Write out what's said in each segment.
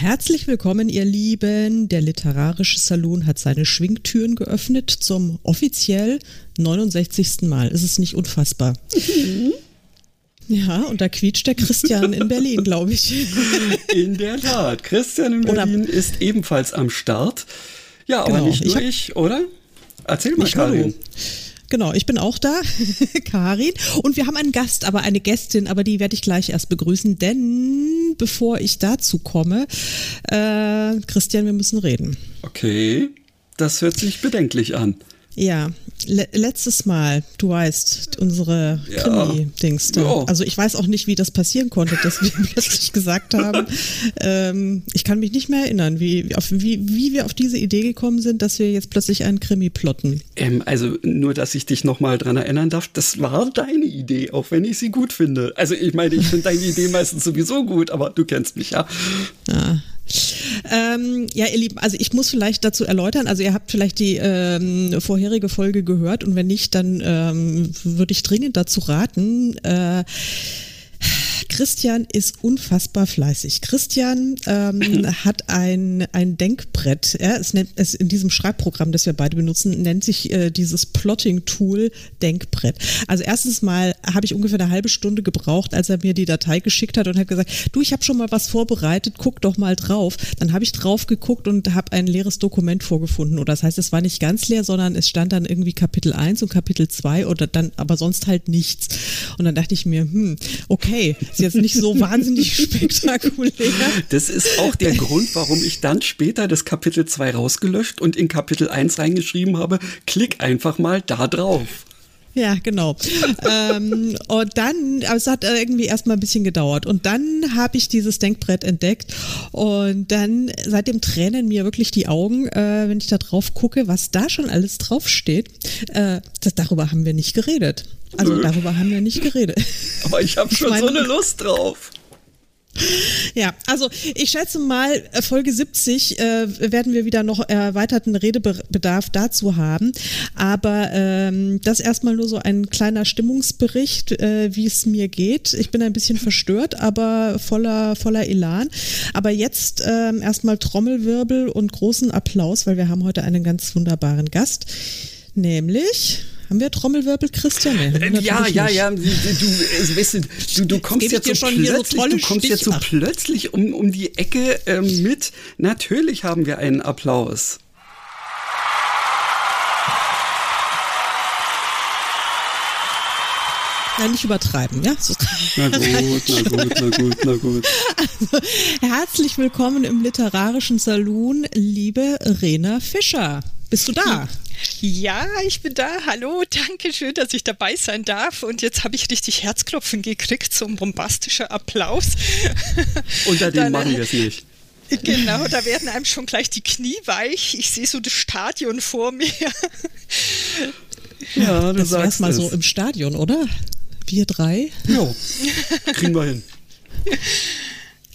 Herzlich willkommen, ihr Lieben. Der Literarische Salon hat seine Schwingtüren geöffnet zum offiziell 69. Mal. Ist es nicht unfassbar? Mhm. Ja, und da quietscht der Christian in Berlin, glaube ich. In der Tat. Christian in Berlin oder ist ebenfalls am Start. Ja, aber genau. nicht nur ich, ich, oder? Erzähl mal, Karin. Genau, ich bin auch da, Karin. Und wir haben einen Gast, aber eine Gästin, aber die werde ich gleich erst begrüßen, denn bevor ich dazu komme, äh, Christian, wir müssen reden. Okay, das hört sich bedenklich an. Ja, le letztes Mal, du weißt, unsere. Krimi-Dings da. Ja. Also ich weiß auch nicht, wie das passieren konnte, dass wir plötzlich gesagt haben, ähm, ich kann mich nicht mehr erinnern, wie, auf, wie, wie wir auf diese Idee gekommen sind, dass wir jetzt plötzlich einen Krimi plotten. Ähm, also nur, dass ich dich nochmal dran erinnern darf, das war deine Idee, auch wenn ich sie gut finde. Also ich meine, ich finde deine Idee meistens sowieso gut, aber du kennst mich, ja. Ja, ähm, ja, ihr Lieben, also ich muss vielleicht dazu erläutern, also ihr habt vielleicht die ähm, vorherige Folge gehört und wenn nicht, dann ähm, würde ich dringend dazu raten, äh, Christian ist unfassbar fleißig. Christian ähm, hat ein, ein Denkbrett. Ja, es nennt es in diesem Schreibprogramm, das wir beide benutzen, nennt sich äh, dieses Plotting-Tool Denkbrett. Also erstens mal habe ich ungefähr eine halbe Stunde gebraucht, als er mir die Datei geschickt hat und hat gesagt, du, ich habe schon mal was vorbereitet, guck doch mal drauf. Dann habe ich drauf geguckt und habe ein leeres Dokument vorgefunden. Oder das heißt, es war nicht ganz leer, sondern es stand dann irgendwie Kapitel 1 und Kapitel 2 oder dann aber sonst halt nichts. Und dann dachte ich mir, hm, okay, sie jetzt nicht so wahnsinnig spektakulär. Das ist auch der Grund, warum ich dann später das Kapitel 2 rausgelöscht und in Kapitel 1 reingeschrieben habe, klick einfach mal da drauf. Ja, genau. ähm, und dann, aber es hat irgendwie erstmal ein bisschen gedauert. Und dann habe ich dieses Denkbrett entdeckt. Und dann, seitdem tränen mir wirklich die Augen, äh, wenn ich da drauf gucke, was da schon alles draufsteht. Äh, das, darüber haben wir nicht geredet. Also Nö. darüber haben wir nicht geredet. Aber ich habe schon ich mein, so eine Lust drauf. Ja, also ich schätze mal, äh, Folge 70 äh, werden wir wieder noch erweiterten Redebedarf dazu haben. Aber ähm, das erstmal nur so ein kleiner Stimmungsbericht, äh, wie es mir geht. Ich bin ein bisschen verstört, aber voller, voller Elan. Aber jetzt ähm, erstmal Trommelwirbel und großen Applaus, weil wir haben heute einen ganz wunderbaren Gast. Nämlich haben wir Trommelwirbel, Christian? Nee, ja, ja, ja. Du, also, weißt du, du, du kommst jetzt so plötzlich, so du kommst jetzt so plötzlich um, um die Ecke äh, mit. Natürlich haben wir einen Applaus. Nein, nicht übertreiben, ja? So. Na gut, na gut, na gut, na gut. Also, herzlich willkommen im literarischen Saloon, liebe Rena Fischer. Bist du da? Ja, ich bin da. Hallo, danke schön, dass ich dabei sein darf. Und jetzt habe ich richtig Herzklopfen gekriegt, so ein bombastischer Applaus. Unter dem machen wir es nicht. Genau, da werden einem schon gleich die Knie weich. Ich sehe so das Stadion vor mir. Ja, du das sagst erstmal so im Stadion, oder? Wir drei. Ja, kriegen wir hin.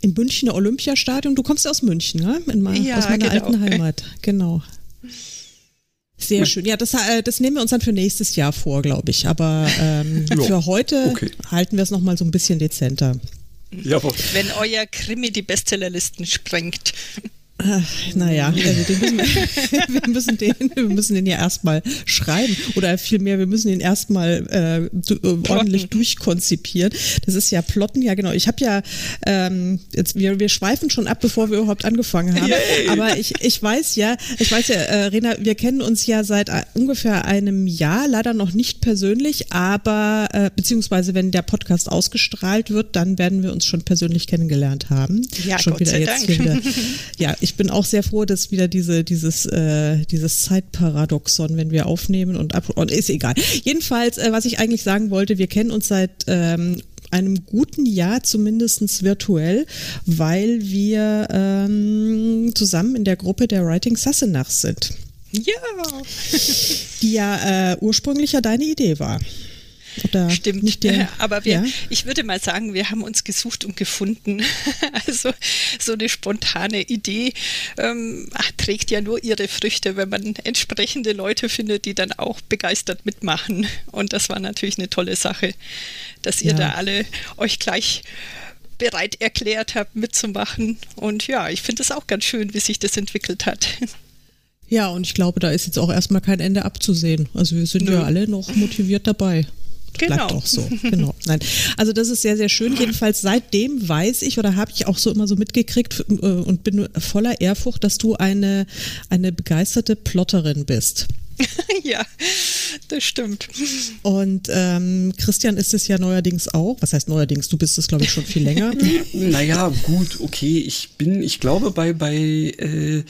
Im Münchner Olympiastadion. Du kommst aus München, ne? In, ja, aus meiner genau. alten Heimat. Genau. Sehr schön. Ja, das, äh, das nehmen wir uns dann für nächstes Jahr vor, glaube ich. Aber ähm, für heute okay. halten wir es nochmal so ein bisschen dezenter. Jawohl. Wenn euer Krimi die Bestsellerlisten sprengt. Naja, also müssen, wir, müssen den, wir müssen den ja erstmal schreiben oder vielmehr, wir müssen den erstmal äh, ordentlich durchkonzipieren. Das ist ja Plotten, ja genau. Ich habe ja, ähm, jetzt, wir, wir schweifen schon ab, bevor wir überhaupt angefangen haben. Yay. Aber ich, ich weiß ja, ich weiß ja, äh, Rena, wir kennen uns ja seit äh, ungefähr einem Jahr, leider noch nicht persönlich, aber äh, beziehungsweise wenn der Podcast ausgestrahlt wird, dann werden wir uns schon persönlich kennengelernt haben. Ja, schon Gott wieder sei jetzt Dank. Wieder, ja, ich bin auch sehr froh, dass wieder diese, dieses, äh, dieses Zeitparadoxon, wenn wir aufnehmen und ab, und ist egal. Jedenfalls, äh, was ich eigentlich sagen wollte, wir kennen uns seit ähm, einem guten Jahr zumindest virtuell, weil wir ähm, zusammen in der Gruppe der Writing Sassenach sind. Ja. Die ja äh, ursprünglich ja deine Idee war. Oder Stimmt, nicht der, aber wir, ja? ich würde mal sagen, wir haben uns gesucht und gefunden. Also so eine spontane Idee ähm, trägt ja nur ihre Früchte, wenn man entsprechende Leute findet, die dann auch begeistert mitmachen. Und das war natürlich eine tolle Sache, dass ihr ja. da alle euch gleich bereit erklärt habt, mitzumachen. Und ja, ich finde es auch ganz schön, wie sich das entwickelt hat. Ja, und ich glaube, da ist jetzt auch erstmal kein Ende abzusehen. Also wir sind Nö. ja alle noch motiviert dabei. Genau. Bleibt auch so. Genau. Nein. Also das ist sehr, sehr schön. Jedenfalls seitdem weiß ich oder habe ich auch so immer so mitgekriegt äh, und bin voller Ehrfurcht, dass du eine, eine begeisterte Plotterin bist. ja, das stimmt. Und ähm, Christian ist es ja neuerdings auch. Was heißt neuerdings? Du bist es, glaube ich, schon viel länger. naja, gut, okay. Ich bin, ich glaube, bei, bei äh,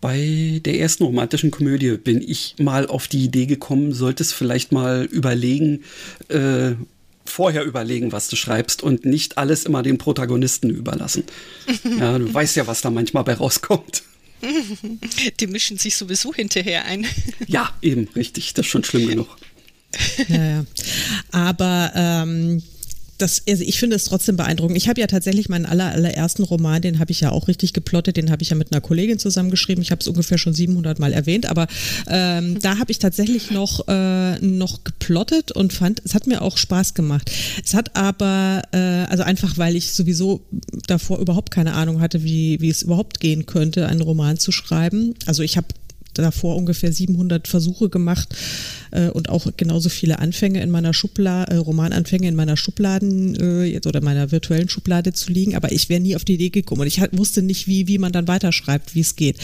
bei der ersten romantischen Komödie bin ich mal auf die Idee gekommen, solltest vielleicht mal überlegen, äh, vorher überlegen, was du schreibst und nicht alles immer den Protagonisten überlassen. Ja, du weißt ja, was da manchmal bei rauskommt. Die mischen sich sowieso hinterher ein. Ja, eben, richtig. Das ist schon schlimm genug. Ja, ja. Aber ähm, das, also ich finde es trotzdem beeindruckend. Ich habe ja tatsächlich meinen aller, allerersten Roman, den habe ich ja auch richtig geplottet, den habe ich ja mit einer Kollegin zusammengeschrieben. Ich habe es ungefähr schon 700 Mal erwähnt, aber ähm, da habe ich tatsächlich noch, äh, noch geplottet und fand, es hat mir auch Spaß gemacht. Es hat aber, äh, also einfach, weil ich sowieso davor überhaupt keine Ahnung hatte, wie, wie es überhaupt gehen könnte, einen Roman zu schreiben. Also ich habe davor ungefähr 700 Versuche gemacht äh, und auch genauso viele Anfänge in meiner Schublade, äh, Romananfänge in meiner Schubladen äh, oder meiner virtuellen Schublade zu liegen, aber ich wäre nie auf die Idee gekommen und ich wusste nicht, wie, wie man dann weiterschreibt, wie es geht.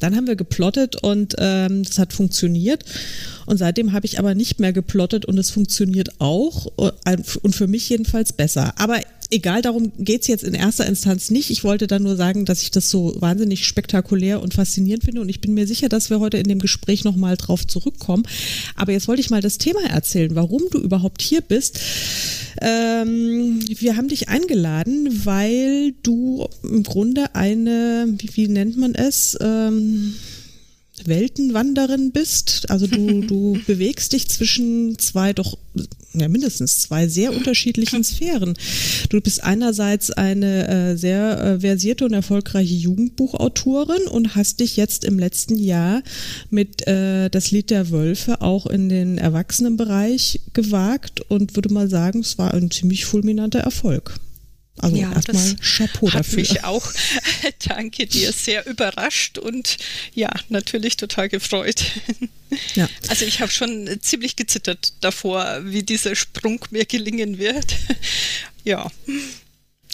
Dann haben wir geplottet und ähm, das hat funktioniert und seitdem habe ich aber nicht mehr geplottet und es funktioniert auch äh, und für mich jedenfalls besser. Aber egal, darum geht's jetzt in erster Instanz nicht. Ich wollte dann nur sagen, dass ich das so wahnsinnig spektakulär und faszinierend finde und ich bin mir sicher, dass wir heute in dem Gespräch nochmal drauf zurückkommen. Aber jetzt wollte ich mal das Thema erzählen, warum du überhaupt hier bist. Ähm, wir haben dich eingeladen, weil du im Grunde eine, wie, wie nennt man es? Ähm, Weltenwanderin bist. Also du, du bewegst dich zwischen zwei doch ja, mindestens zwei sehr unterschiedlichen Sphären. Du bist einerseits eine äh, sehr äh, versierte und erfolgreiche Jugendbuchautorin und hast dich jetzt im letzten Jahr mit äh, das Lied der Wölfe auch in den Erwachsenenbereich gewagt und würde mal sagen, es war ein ziemlich fulminanter Erfolg. Also ja, erstmal Chapeau hat dafür. mich auch, danke dir, sehr überrascht und ja, natürlich total gefreut. Ja. Also ich habe schon ziemlich gezittert davor, wie dieser Sprung mir gelingen wird. Ja.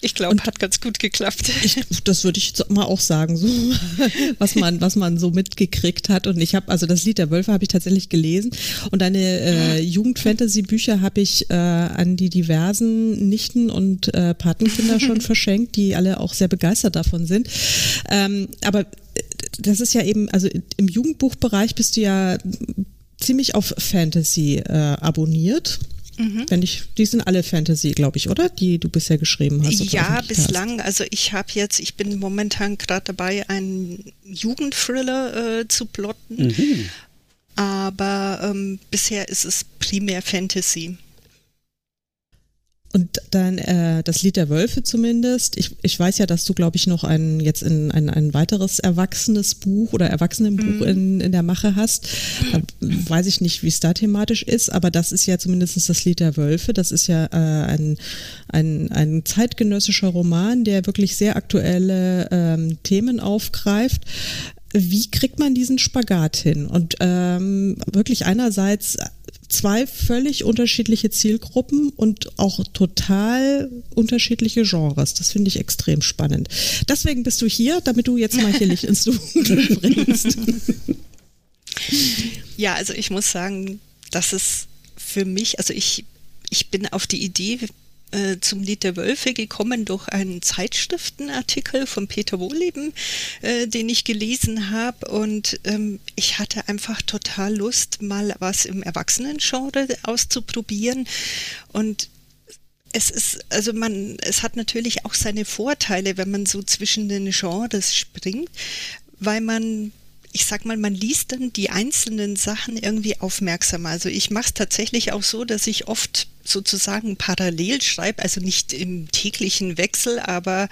Ich glaube, hat ganz gut geklappt. Ich, das würde ich jetzt mal auch sagen, so, was man, was man so mitgekriegt hat. Und ich habe, also das Lied der Wölfe habe ich tatsächlich gelesen. Und deine äh, Jugendfantasy-Bücher habe ich äh, an die diversen Nichten und äh, Patenkinder schon verschenkt, die alle auch sehr begeistert davon sind. Ähm, aber äh, das ist ja eben, also im Jugendbuchbereich bist du ja ziemlich auf Fantasy äh, abonniert. Mhm. Wenn ich, die sind alle Fantasy, glaube ich, oder? Die du bisher geschrieben hast. Ja, bislang. Hast. Also ich habe jetzt, ich bin momentan gerade dabei, einen Jugendthriller äh, zu plotten. Mhm. Aber ähm, bisher ist es primär Fantasy. Und dann äh, das Lied der Wölfe zumindest. Ich, ich weiß ja, dass du, glaube ich, noch ein jetzt in, ein, ein weiteres erwachsenes Buch oder Erwachsenenbuch mhm. in, in der Mache hast. Da weiß ich nicht, wie es da thematisch ist, aber das ist ja zumindest das Lied der Wölfe. Das ist ja äh, ein, ein, ein zeitgenössischer Roman, der wirklich sehr aktuelle ähm, Themen aufgreift wie kriegt man diesen Spagat hin? Und ähm, wirklich einerseits zwei völlig unterschiedliche Zielgruppen und auch total unterschiedliche Genres. Das finde ich extrem spannend. Deswegen bist du hier, damit du jetzt mal hier Licht ins Dunkel bringst. Ja, also ich muss sagen, dass es für mich, also ich, ich bin auf die Idee äh, zum Lied der Wölfe gekommen durch einen Zeitschriftenartikel von Peter Wohleben, äh, den ich gelesen habe. Und ähm, ich hatte einfach total Lust, mal was im Erwachsenengenre auszuprobieren. Und es ist, also man, es hat natürlich auch seine Vorteile, wenn man so zwischen den Genres springt, weil man ich sag mal, man liest dann die einzelnen Sachen irgendwie aufmerksamer. Also ich mache es tatsächlich auch so, dass ich oft sozusagen parallel schreibe, also nicht im täglichen Wechsel, aber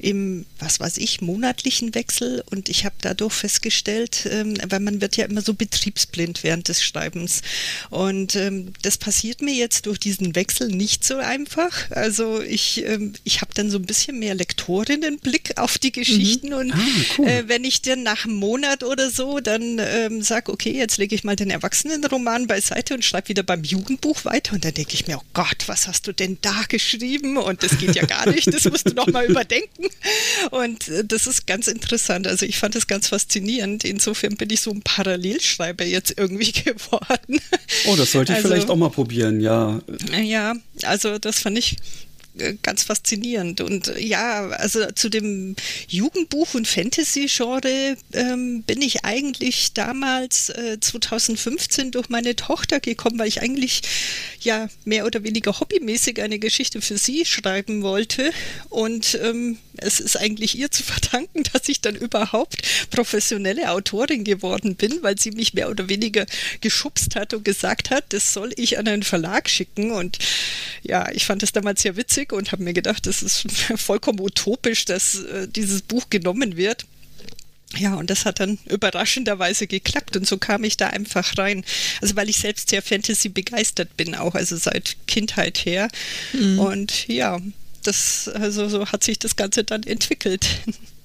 im, was weiß ich, monatlichen Wechsel. Und ich habe dadurch festgestellt, ähm, weil man wird ja immer so betriebsblind während des Schreibens. Und ähm, das passiert mir jetzt durch diesen Wechsel nicht so einfach. Also ich, ähm, ich habe dann so ein bisschen mehr Lektorinnenblick auf die Geschichten. Mhm. Und ah, cool. äh, wenn ich dann nach einem Monat oder so dann ähm, sage, okay, jetzt lege ich mal den Erwachsenenroman beiseite und schreibe wieder beim Jugendbuch weiter. Und dann denke ich mir, oh Gott, was hast du denn da geschrieben? Und das geht ja gar nicht, das musst du noch mal überdenken. Und äh, das ist ganz interessant. Also ich fand das ganz faszinierend. Insofern bin ich so ein Parallelschreiber jetzt irgendwie geworden. Oh, das sollte ich also, vielleicht auch mal probieren, ja. Ja, also das fand ich ganz faszinierend. Und äh, ja, also zu dem Jugendbuch und Fantasy-Genre ähm, bin ich eigentlich damals äh, 2015 durch meine Tochter gekommen, weil ich eigentlich ja mehr oder weniger hobbymäßig eine Geschichte für sie schreiben wollte. Und ähm, es ist eigentlich ihr zu verdanken, dass ich dann überhaupt professionelle Autorin geworden bin, weil sie mich mehr oder weniger geschubst hat und gesagt hat, das soll ich an einen Verlag schicken. Und ja, ich fand es damals sehr witzig und habe mir gedacht, das ist vollkommen utopisch, dass äh, dieses Buch genommen wird. Ja, und das hat dann überraschenderweise geklappt und so kam ich da einfach rein. Also weil ich selbst sehr Fantasy begeistert bin, auch also seit Kindheit her. Mhm. Und ja, das also so hat sich das Ganze dann entwickelt.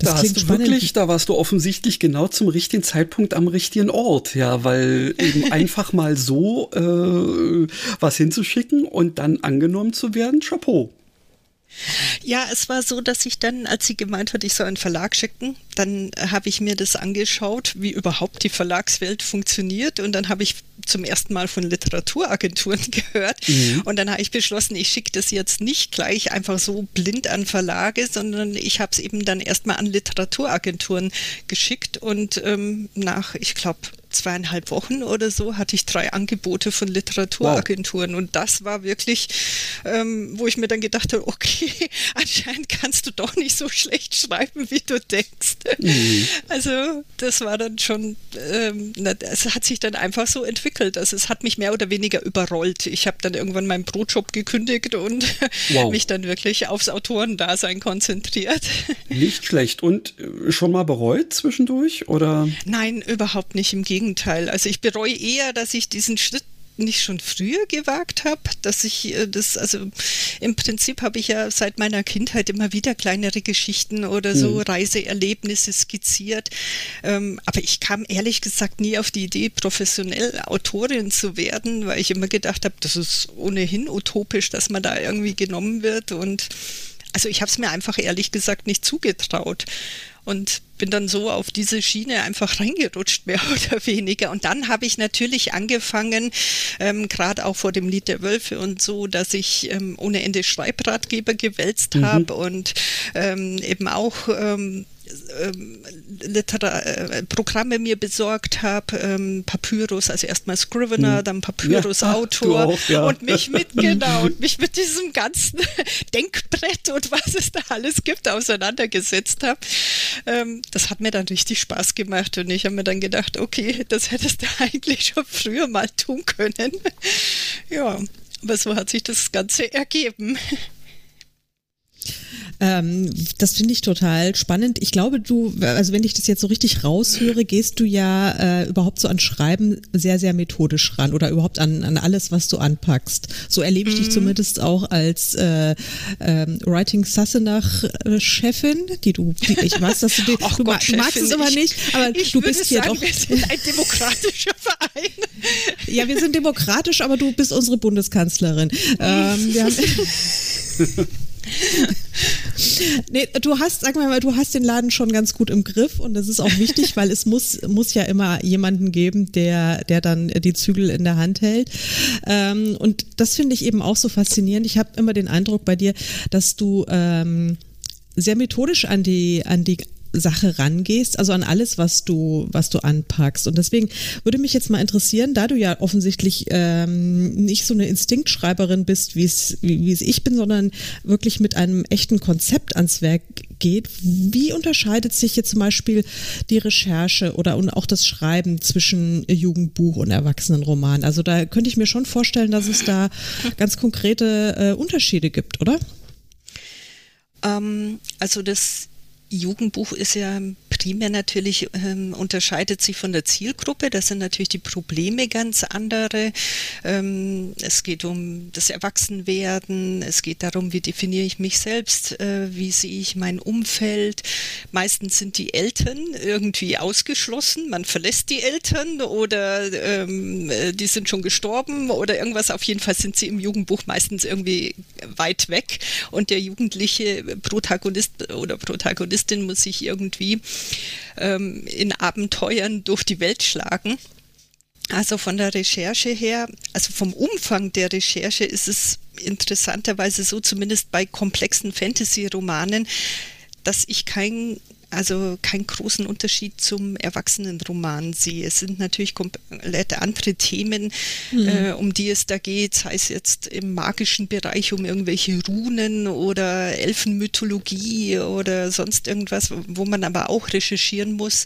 Das da hast du spannend. wirklich, da warst du offensichtlich genau zum richtigen Zeitpunkt am richtigen Ort, ja, weil eben einfach mal so äh, was hinzuschicken und dann angenommen zu werden, Chapeau. Ja, es war so, dass ich dann, als sie gemeint hat, ich soll einen Verlag schicken, dann habe ich mir das angeschaut, wie überhaupt die Verlagswelt funktioniert. Und dann habe ich zum ersten Mal von Literaturagenturen gehört. Mhm. Und dann habe ich beschlossen, ich schicke das jetzt nicht gleich einfach so blind an Verlage, sondern ich habe es eben dann erstmal an Literaturagenturen geschickt. Und ähm, nach, ich glaube, zweieinhalb Wochen oder so hatte ich drei Angebote von Literaturagenturen wow. und das war wirklich, ähm, wo ich mir dann gedacht habe, okay, anscheinend kannst du doch nicht so schlecht schreiben, wie du denkst. Mhm. Also das war dann schon, ähm, es hat sich dann einfach so entwickelt. Also es hat mich mehr oder weniger überrollt. Ich habe dann irgendwann meinen Brotjob gekündigt und wow. mich dann wirklich aufs Autorendasein konzentriert. Nicht schlecht. Und äh, schon mal bereut zwischendurch oder? Nein, überhaupt nicht. Im Gegenteil. Also ich bereue eher, dass ich diesen Schritt nicht schon früher gewagt habe, dass ich äh, das, also im Prinzip habe ich ja seit meiner Kindheit immer wieder kleinere Geschichten oder so mhm. Reiseerlebnisse skizziert. Ähm, aber ich kam ehrlich gesagt nie auf die Idee, professionell Autorin zu werden, weil ich immer gedacht habe, das ist ohnehin utopisch, dass man da irgendwie genommen wird und also ich habe es mir einfach ehrlich gesagt nicht zugetraut und bin dann so auf diese Schiene einfach reingerutscht, mehr oder weniger. Und dann habe ich natürlich angefangen, ähm, gerade auch vor dem Lied der Wölfe und so, dass ich ähm, ohne Ende Schreibratgeber gewälzt mhm. habe und ähm, eben auch ähm, Litera äh, Programme mir besorgt habe, ähm, Papyrus, also erstmal Scrivener, hm. dann Papyrus ja, Autor auch, ja. und mich mit genau und mich mit diesem ganzen Denkbrett und was es da alles gibt auseinandergesetzt habe. Ähm, das hat mir dann richtig Spaß gemacht und ich habe mir dann gedacht, okay, das hättest du eigentlich schon früher mal tun können. ja, aber so hat sich das Ganze ergeben. Ähm, das finde ich total spannend. Ich glaube, du, also wenn ich das jetzt so richtig raushöre, gehst du ja äh, überhaupt so an Schreiben sehr, sehr methodisch ran oder überhaupt an, an alles, was du anpackst. So erlebe ich mhm. dich zumindest auch als äh, ähm, Writing Sassenach-Chefin, die du, die, ich weiß, dass du, die, du Gott, Chefin, magst es aber nicht, aber du bist hier sagen, doch. Wir sind ein demokratischer Verein. Ja, wir sind demokratisch, aber du bist unsere Bundeskanzlerin. Ähm, wir haben nee, du hast, sag mal, du hast den Laden schon ganz gut im Griff und das ist auch wichtig, weil es muss, muss ja immer jemanden geben, der, der dann die Zügel in der Hand hält. Ähm, und das finde ich eben auch so faszinierend. Ich habe immer den Eindruck bei dir, dass du ähm, sehr methodisch an die, an die Sache rangehst, also an alles, was du, was du anpackst. Und deswegen würde mich jetzt mal interessieren, da du ja offensichtlich ähm, nicht so eine Instinktschreiberin bist, wie es wie es ich bin, sondern wirklich mit einem echten Konzept ans Werk geht. Wie unterscheidet sich jetzt zum Beispiel die Recherche oder auch das Schreiben zwischen Jugendbuch und Erwachsenenroman? Also da könnte ich mir schon vorstellen, dass es da ganz konkrete äh, Unterschiede gibt, oder? Ähm, also das Jugendbuch ist ja primär natürlich, ähm, unterscheidet sich von der Zielgruppe. Das sind natürlich die Probleme ganz andere. Ähm, es geht um das Erwachsenwerden. Es geht darum, wie definiere ich mich selbst? Äh, wie sehe ich mein Umfeld? Meistens sind die Eltern irgendwie ausgeschlossen. Man verlässt die Eltern oder ähm, äh, die sind schon gestorben oder irgendwas. Auf jeden Fall sind sie im Jugendbuch meistens irgendwie weit weg und der jugendliche Protagonist oder Protagonist Protagonistin muss sich irgendwie ähm, in Abenteuern durch die Welt schlagen. Also von der Recherche her, also vom Umfang der Recherche ist es interessanterweise so, zumindest bei komplexen Fantasy-Romanen, dass ich kein also keinen großen Unterschied zum Erwachsenenroman sehe. Es sind natürlich komplett andere Themen, mhm. äh, um die es da geht, sei es jetzt im magischen Bereich um irgendwelche Runen oder Elfenmythologie oder sonst irgendwas, wo man aber auch recherchieren muss.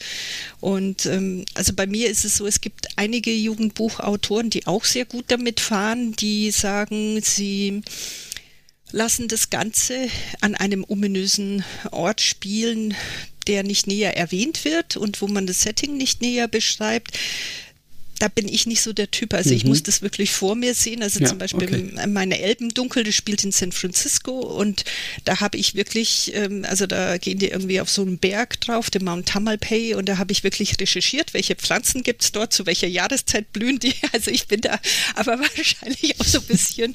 Und ähm, also bei mir ist es so, es gibt einige Jugendbuchautoren, die auch sehr gut damit fahren, die sagen, sie lassen das Ganze an einem ominösen Ort spielen, der nicht näher erwähnt wird und wo man das Setting nicht näher beschreibt da bin ich nicht so der Typ. Also mhm. ich muss das wirklich vor mir sehen. Also ja, zum Beispiel okay. meine Elbendunkel, das spielt in San Francisco und da habe ich wirklich, ähm, also da gehen die irgendwie auf so einen Berg drauf, den Mount Tamalpay und da habe ich wirklich recherchiert, welche Pflanzen gibt es dort, zu welcher Jahreszeit blühen die. Also ich bin da aber wahrscheinlich auch so ein bisschen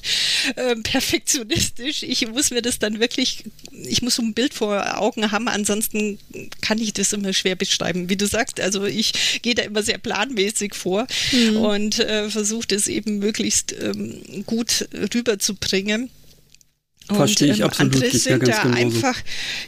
ähm, perfektionistisch. Ich muss mir das dann wirklich, ich muss so ein Bild vor Augen haben, ansonsten kann ich das immer schwer beschreiben. Wie du sagst, also ich gehe da immer sehr planmäßig vor mhm. und äh, versucht es eben möglichst ähm, gut rüberzubringen. Verstehe ich ähm, absolut. Andere sind ja da einfach,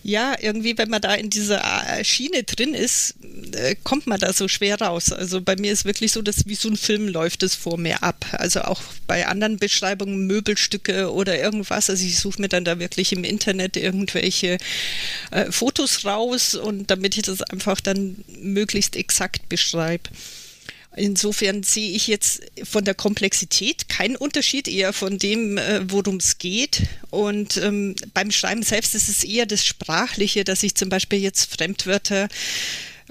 ja, irgendwie, wenn man da in dieser äh, Schiene drin ist, äh, kommt man da so schwer raus. Also bei mir ist wirklich so, dass wie so ein Film läuft es vor mir ab. Also auch bei anderen Beschreibungen, Möbelstücke oder irgendwas. Also ich suche mir dann da wirklich im Internet irgendwelche äh, Fotos raus und damit ich das einfach dann möglichst exakt beschreibe. Insofern sehe ich jetzt von der Komplexität keinen Unterschied, eher von dem, äh, worum es geht. Und ähm, beim Schreiben selbst ist es eher das Sprachliche, dass ich zum Beispiel jetzt Fremdwörter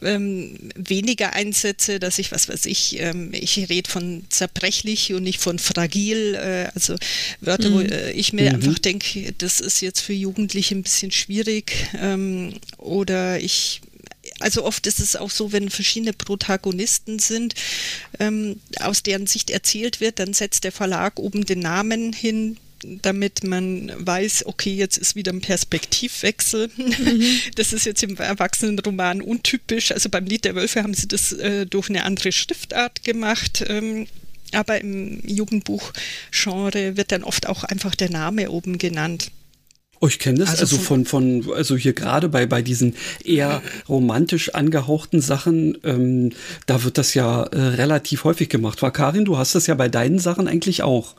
ähm, weniger einsetze, dass ich, was weiß ich, ähm, ich rede von zerbrechlich und nicht von fragil, äh, also Wörter, mhm. wo äh, ich mir mhm. einfach denke, das ist jetzt für Jugendliche ein bisschen schwierig ähm, oder ich also oft ist es auch so, wenn verschiedene Protagonisten sind, ähm, aus deren Sicht erzählt wird, dann setzt der Verlag oben den Namen hin, damit man weiß, okay, jetzt ist wieder ein Perspektivwechsel. Mhm. Das ist jetzt im Erwachsenenroman untypisch. Also beim Lied der Wölfe haben sie das äh, durch eine andere Schriftart gemacht. Ähm, aber im Jugendbuchgenre wird dann oft auch einfach der Name oben genannt. Oh, ich kenne das also, also von, von, also hier gerade bei, bei diesen eher romantisch angehauchten Sachen, ähm, da wird das ja äh, relativ häufig gemacht. War Karin, du hast das ja bei deinen Sachen eigentlich auch.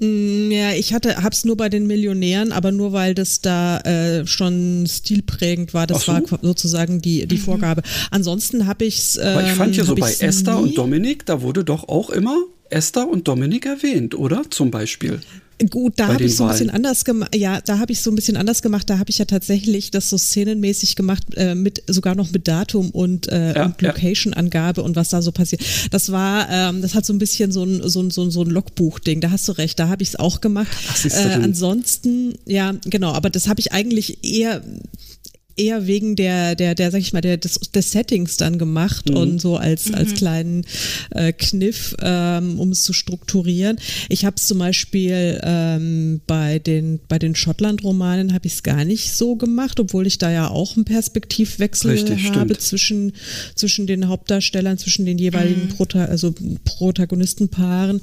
Mm, ja, ich hatte, hab's nur bei den Millionären, aber nur weil das da äh, schon stilprägend war. Das so. war sozusagen die, die mhm. Vorgabe. Ansonsten habe ich's. Ähm, aber ich fand ja ähm, so bei Esther nie. und Dominik, da wurde doch auch immer Esther und Dominik erwähnt, oder? Zum Beispiel. Gut, da habe ich so ein bisschen anders gemacht. Ja, da habe ich so ein bisschen anders gemacht. Da habe ich ja tatsächlich das so szenenmäßig gemacht, äh, mit sogar noch mit Datum und, äh, ja, und Location-Angabe ja. und was da so passiert. Das war, ähm, das hat so ein bisschen so ein, so ein, so ein, so ein Logbuch-Ding. Da hast du recht, da habe ich es auch gemacht. Ach, äh, ansonsten, ja, genau, aber das habe ich eigentlich eher eher wegen der, der, der, sag ich mal, der, des, des Settings dann gemacht mhm. und so als, mhm. als kleinen äh, Kniff, ähm, um es zu strukturieren. Ich habe es zum Beispiel ähm, bei den, bei den Schottland-Romanen habe ich es gar nicht so gemacht, obwohl ich da ja auch einen Perspektivwechsel Richtig, habe zwischen, zwischen den Hauptdarstellern, zwischen den jeweiligen mhm. Prota also Protagonistenpaaren.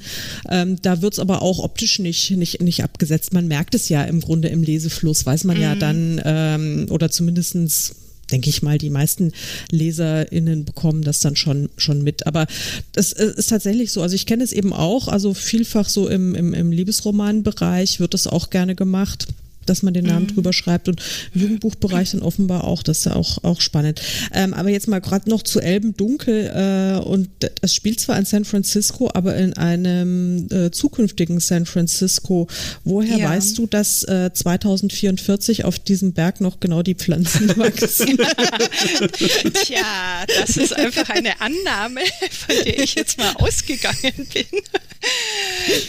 Ähm, da wird es aber auch optisch nicht, nicht, nicht abgesetzt. Man merkt es ja im Grunde im Lesefluss, weiß man ja mhm. dann, ähm, oder zumindest mindestens denke ich mal, die meisten LeserInnen bekommen das dann schon, schon mit. Aber das äh, ist tatsächlich so. Also ich kenne es eben auch, also vielfach so im, im, im Liebesromanbereich wird das auch gerne gemacht dass man den Namen mhm. drüber schreibt und im Jugendbuchbereich dann offenbar auch, das ist ja auch, auch spannend. Ähm, aber jetzt mal gerade noch zu Elbendunkel äh, und es spielt zwar in San Francisco, aber in einem äh, zukünftigen San Francisco. Woher ja. weißt du, dass äh, 2044 auf diesem Berg noch genau die Pflanzen wachsen? Tja, das ist einfach eine Annahme, von der ich jetzt mal ausgegangen bin.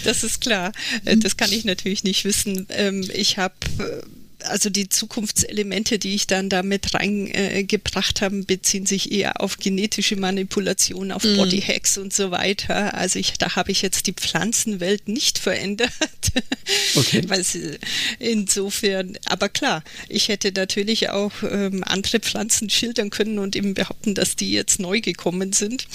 Das ist klar. Äh, das kann ich natürlich nicht wissen. Ähm, ich habe also die Zukunftselemente, die ich dann damit reingebracht äh, habe, beziehen sich eher auf genetische Manipulation, auf mm. Bodyhacks und so weiter. Also ich, da habe ich jetzt die Pflanzenwelt nicht verändert. Okay. Insofern, aber klar, ich hätte natürlich auch ähm, andere Pflanzen schildern können und eben behaupten, dass die jetzt neu gekommen sind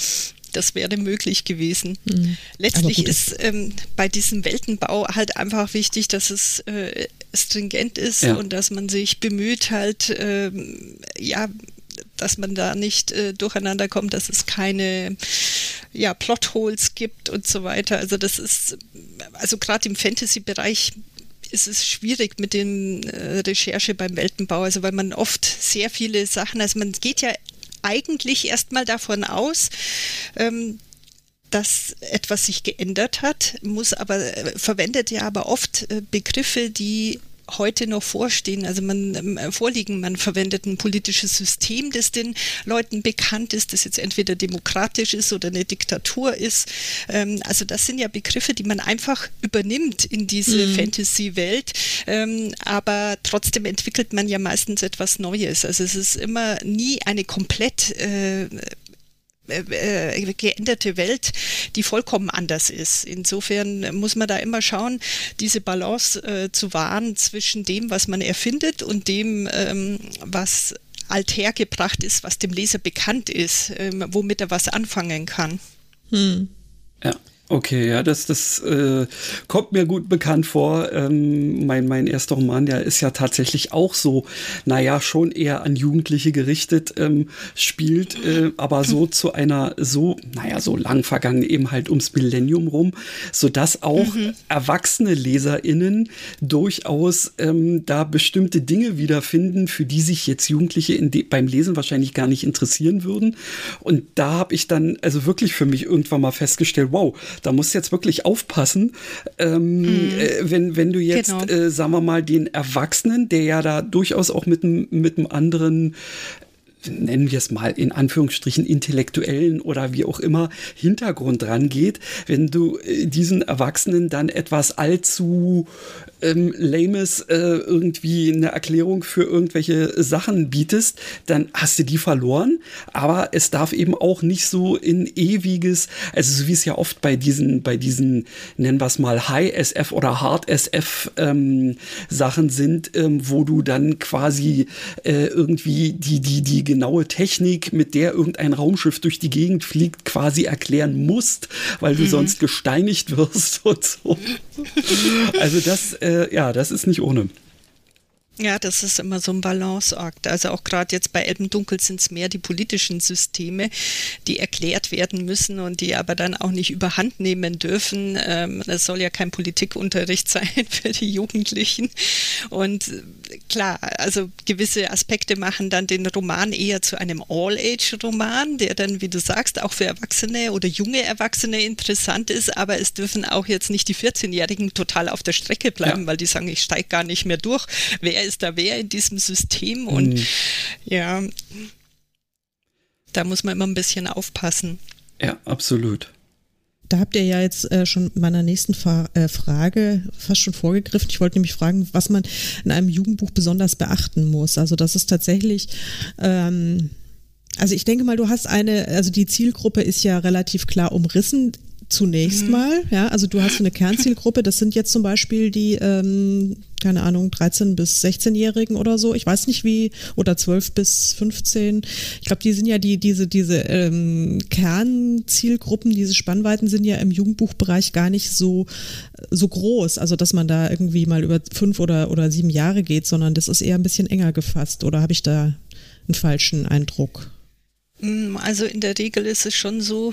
das wäre möglich gewesen. Mhm. Letztlich ist ähm, bei diesem Weltenbau halt einfach wichtig, dass es äh, stringent ist ja. und dass man sich bemüht, halt, ähm, ja, dass man da nicht äh, durcheinander kommt, dass es keine ja, Plotholes gibt und so weiter. Also das ist, also gerade im Fantasy-Bereich ist es schwierig mit den äh, Recherche beim Weltenbau, also weil man oft sehr viele Sachen, also man geht ja eigentlich erstmal davon aus, ähm, dass etwas sich geändert hat, muss aber äh, verwendet ja aber oft äh, Begriffe, die heute noch vorstehen, also man ähm, vorliegen, man verwendet ein politisches System, das den Leuten bekannt ist, das jetzt entweder demokratisch ist oder eine Diktatur ist. Ähm, also das sind ja Begriffe, die man einfach übernimmt in diese mhm. Fantasy-Welt, ähm, aber trotzdem entwickelt man ja meistens etwas Neues. Also es ist immer nie eine komplett äh, äh, äh, geänderte Welt, die vollkommen anders ist. Insofern muss man da immer schauen, diese Balance äh, zu wahren zwischen dem, was man erfindet und dem, ähm, was althergebracht ist, was dem Leser bekannt ist, ähm, womit er was anfangen kann. Hm. Ja. Okay, ja, das, das äh, kommt mir gut bekannt vor. Ähm, mein, mein erster Roman, der ist ja tatsächlich auch so, naja, schon eher an Jugendliche gerichtet, ähm, spielt, äh, aber so zu einer so, naja, so lang vergangen eben halt ums Millennium rum, sodass auch mhm. erwachsene LeserInnen durchaus ähm, da bestimmte Dinge wiederfinden, für die sich jetzt Jugendliche beim Lesen wahrscheinlich gar nicht interessieren würden. Und da habe ich dann also wirklich für mich irgendwann mal festgestellt, wow, da musst du jetzt wirklich aufpassen, ähm, mhm. äh, wenn, wenn du jetzt, genau. äh, sagen wir mal, den Erwachsenen, der ja da durchaus auch mit einem mit einem anderen nennen wir es mal in Anführungsstrichen intellektuellen oder wie auch immer Hintergrund rangeht, wenn du äh, diesen Erwachsenen dann etwas allzu ähm, lames äh, irgendwie eine Erklärung für irgendwelche Sachen bietest, dann hast du die verloren. Aber es darf eben auch nicht so in ewiges, also so wie es ja oft bei diesen, bei diesen, nennen wir es mal High SF oder Hard SF ähm, Sachen sind, ähm, wo du dann quasi äh, irgendwie die, die, die genaue Technik, mit der irgendein Raumschiff durch die Gegend fliegt, quasi erklären musst, weil du mhm. sonst gesteinigt wirst und so. Also das äh, ja, das ist nicht ohne. Ja, das ist immer so ein Balanceakt. Also auch gerade jetzt bei Elbendunkel sind es mehr die politischen Systeme, die erklärt werden müssen und die aber dann auch nicht überhand nehmen dürfen. Ähm, das soll ja kein Politikunterricht sein für die Jugendlichen. Und äh, klar, also gewisse Aspekte machen dann den Roman eher zu einem All-Age-Roman, der dann, wie du sagst, auch für Erwachsene oder junge Erwachsene interessant ist. Aber es dürfen auch jetzt nicht die 14-Jährigen total auf der Strecke bleiben, ja. weil die sagen, ich steige gar nicht mehr durch. Wer ist da wer in diesem System und mhm. ja, da muss man immer ein bisschen aufpassen. Ja, absolut. Da habt ihr ja jetzt äh, schon meiner nächsten Fa äh, Frage fast schon vorgegriffen. Ich wollte nämlich fragen, was man in einem Jugendbuch besonders beachten muss. Also das ist tatsächlich, ähm, also ich denke mal, du hast eine, also die Zielgruppe ist ja relativ klar umrissen zunächst mhm. mal. Ja, also du hast eine Kernzielgruppe. Das sind jetzt zum Beispiel die, ähm, keine Ahnung, 13 bis 16-Jährigen oder so. Ich weiß nicht wie oder 12 bis 15. Ich glaube, die sind ja die diese diese ähm, Kernzielgruppen, diese Spannweiten sind ja im Jugendbuchbereich gar nicht so so groß. Also dass man da irgendwie mal über fünf oder oder sieben Jahre geht, sondern das ist eher ein bisschen enger gefasst. Oder habe ich da einen falschen Eindruck? Mm, also in der Regel ist es schon so,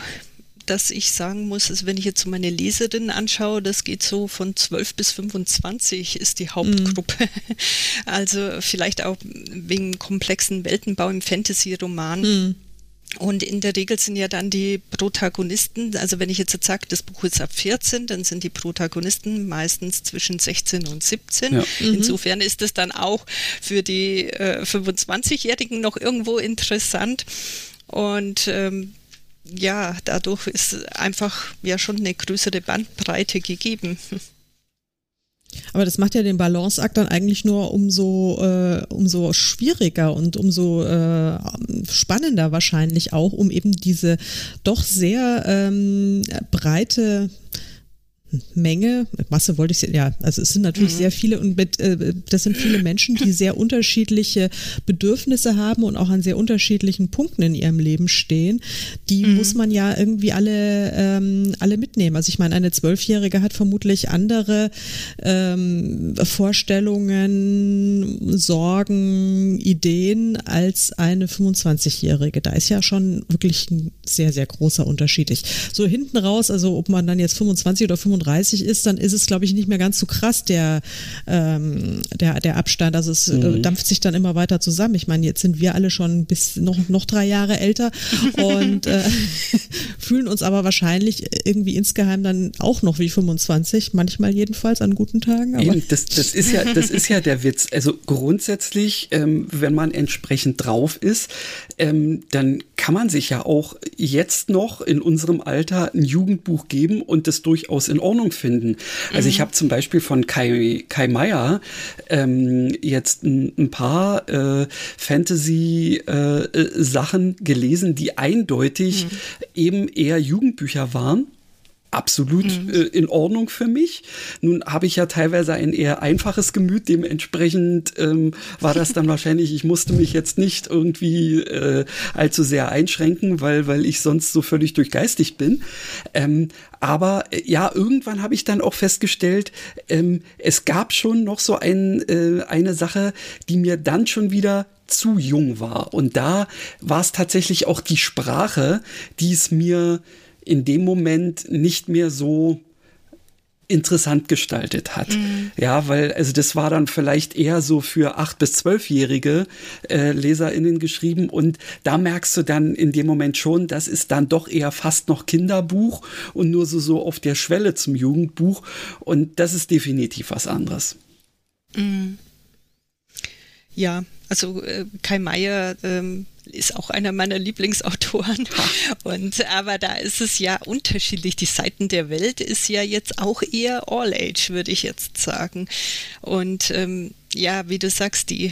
dass ich sagen muss, also wenn ich jetzt so meine Leserinnen anschaue, das geht so von 12 bis 25 ist die Hauptgruppe. Mm. Also vielleicht auch wegen komplexen Weltenbau im Fantasy-Roman. Mm. Und in der Regel sind ja dann die Protagonisten, also wenn ich jetzt sage, das Buch ist ab 14, dann sind die Protagonisten meistens zwischen 16 und 17. Ja. Mhm. Insofern ist es dann auch für die äh, 25-Jährigen noch irgendwo interessant. Und ähm, ja, dadurch ist einfach ja schon eine größere Bandbreite gegeben. Aber das macht ja den Balanceakt dann eigentlich nur umso, äh, umso schwieriger und umso äh, spannender wahrscheinlich auch, um eben diese doch sehr ähm, breite Menge, Masse wollte ich ja, also es sind natürlich mhm. sehr viele und mit, äh, das sind viele Menschen, die sehr unterschiedliche Bedürfnisse haben und auch an sehr unterschiedlichen Punkten in ihrem Leben stehen. Die mhm. muss man ja irgendwie alle, ähm, alle mitnehmen. Also ich meine, eine Zwölfjährige hat vermutlich andere ähm, Vorstellungen, Sorgen, Ideen als eine 25-Jährige. Da ist ja schon wirklich ein sehr, sehr großer Unterschied. Ich, so hinten raus, also ob man dann jetzt 25 oder 35 35 ist, dann ist es, glaube ich, nicht mehr ganz so krass, der, ähm, der, der Abstand. Also es äh, mhm. dampft sich dann immer weiter zusammen. Ich meine, jetzt sind wir alle schon bis noch, noch drei Jahre älter und äh, fühlen uns aber wahrscheinlich irgendwie insgeheim dann auch noch wie 25, manchmal jedenfalls an guten Tagen. Aber Eben, das, das, ist ja, das ist ja der Witz. Also grundsätzlich, ähm, wenn man entsprechend drauf ist, ähm, dann kann man sich ja auch jetzt noch in unserem Alter ein Jugendbuch geben und das durchaus in Ordnung Ordnung finden. Also mhm. ich habe zum Beispiel von Kai, Kai Meier ähm, jetzt ein, ein paar äh, Fantasy-Sachen äh, gelesen, die eindeutig mhm. eben eher Jugendbücher waren absolut mhm. äh, in Ordnung für mich. Nun habe ich ja teilweise ein eher einfaches Gemüt, dementsprechend ähm, war das dann wahrscheinlich, ich musste mich jetzt nicht irgendwie äh, allzu sehr einschränken, weil, weil ich sonst so völlig durchgeistigt bin. Ähm, aber äh, ja, irgendwann habe ich dann auch festgestellt, ähm, es gab schon noch so ein, äh, eine Sache, die mir dann schon wieder zu jung war. Und da war es tatsächlich auch die Sprache, die es mir in dem Moment nicht mehr so interessant gestaltet hat. Mhm. Ja, weil, also das war dann vielleicht eher so für acht bis zwölfjährige äh, LeserInnen geschrieben und da merkst du dann in dem Moment schon, das ist dann doch eher fast noch Kinderbuch und nur so, so auf der Schwelle zum Jugendbuch und das ist definitiv was anderes. Mhm. Ja, also äh, Kai Meier ähm, ist auch einer meiner Lieblingsautoren. Und aber da ist es ja unterschiedlich. Die Seiten der Welt ist ja jetzt auch eher All Age, würde ich jetzt sagen. Und ähm, ja, wie du sagst, die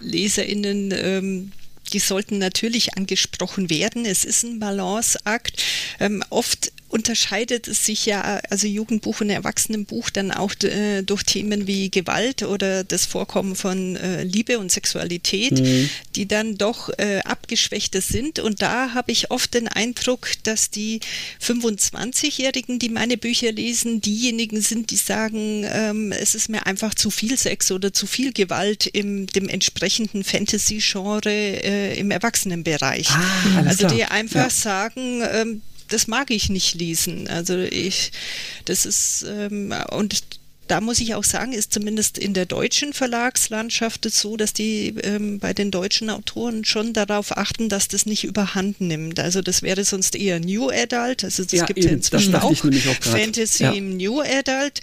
LeserInnen ähm, die sollten natürlich angesprochen werden. Es ist ein Balanceakt. Ähm, oft unterscheidet es sich ja, also Jugendbuch und Erwachsenenbuch, dann auch äh, durch Themen wie Gewalt oder das Vorkommen von äh, Liebe und Sexualität, mhm. die dann doch äh, abgeschwächter sind. Und da habe ich oft den Eindruck, dass die 25-Jährigen, die meine Bücher lesen, diejenigen sind, die sagen, ähm, es ist mir einfach zu viel Sex oder zu viel Gewalt im dem entsprechenden Fantasy-Genre äh, im Erwachsenenbereich. Ah, also die einfach ja. sagen, ähm, das mag ich nicht lesen. Also ich, das ist, ähm, und da muss ich auch sagen, ist zumindest in der deutschen Verlagslandschaft es so, dass die ähm, bei den deutschen Autoren schon darauf achten, dass das nicht überhand nimmt. Also das wäre sonst eher New Adult. Also es ja, gibt eben, ja inzwischen auch, auch Fantasy ja. im New Adult.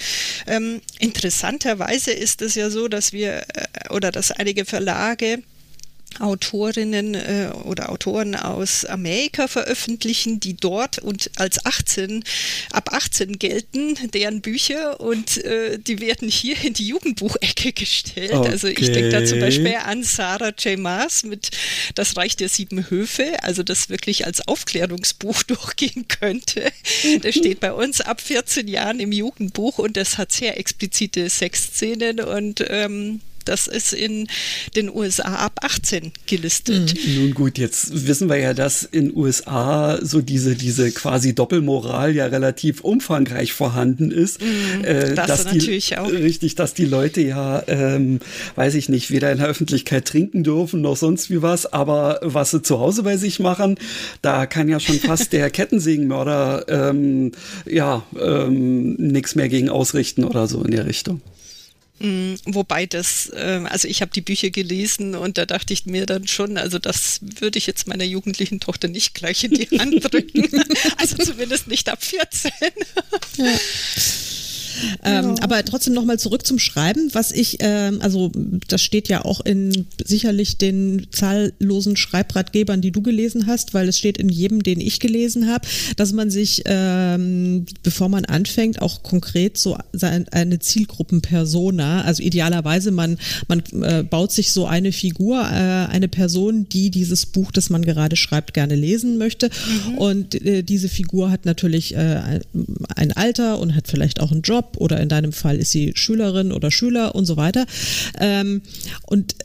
Ähm, interessanterweise ist es ja so, dass wir äh, oder dass einige Verlage Autorinnen äh, oder Autoren aus Amerika veröffentlichen, die dort und als 18 ab 18 gelten, deren Bücher und äh, die werden hier in die Jugendbuchecke gestellt. Okay. Also ich denke da zum Beispiel an Sarah J. Maas mit Das Reich der sieben Höfe, also das wirklich als Aufklärungsbuch durchgehen könnte. Das steht bei uns ab 14 Jahren im Jugendbuch und das hat sehr explizite Sexszenen und ähm, Das ist in den USA ab 18 gelistet. Mhm. Nun gut, jetzt wissen wir ja, dass in USA so diese, diese quasi Doppelmoral ja relativ umfangreich vorhanden ist. Mhm, äh, das dass die, natürlich auch. Richtig, dass die Leute ja, ähm, weiß ich nicht, weder in der Öffentlichkeit trinken dürfen noch sonst wie was, aber was sie zu Hause bei sich machen, da kann ja schon fast der Kettensägenmörder ähm, ja ähm, nichts mehr gegen ausrichten oder so in der Richtung. Mm, wobei das, ähm, also ich habe die Bücher gelesen und da dachte ich mir dann schon, also das würde ich jetzt meiner jugendlichen Tochter nicht gleich in die Hand drücken. also zumindest nicht ab 14. Ja. Ähm, genau. Aber trotzdem nochmal zurück zum Schreiben, was ich, ähm, also das steht ja auch in sicherlich den zahllosen Schreibratgebern, die du gelesen hast, weil es steht in jedem, den ich gelesen habe, dass man sich, ähm, bevor man anfängt, auch konkret so eine Zielgruppenpersona, also idealerweise man, man äh, baut sich so eine Figur, äh, eine Person, die dieses Buch, das man gerade schreibt, gerne lesen möchte. Mhm. Und äh, diese Figur hat natürlich äh, ein Alter und hat vielleicht auch einen Job oder in deinem Fall ist sie Schülerin oder Schüler und so weiter. Ähm, und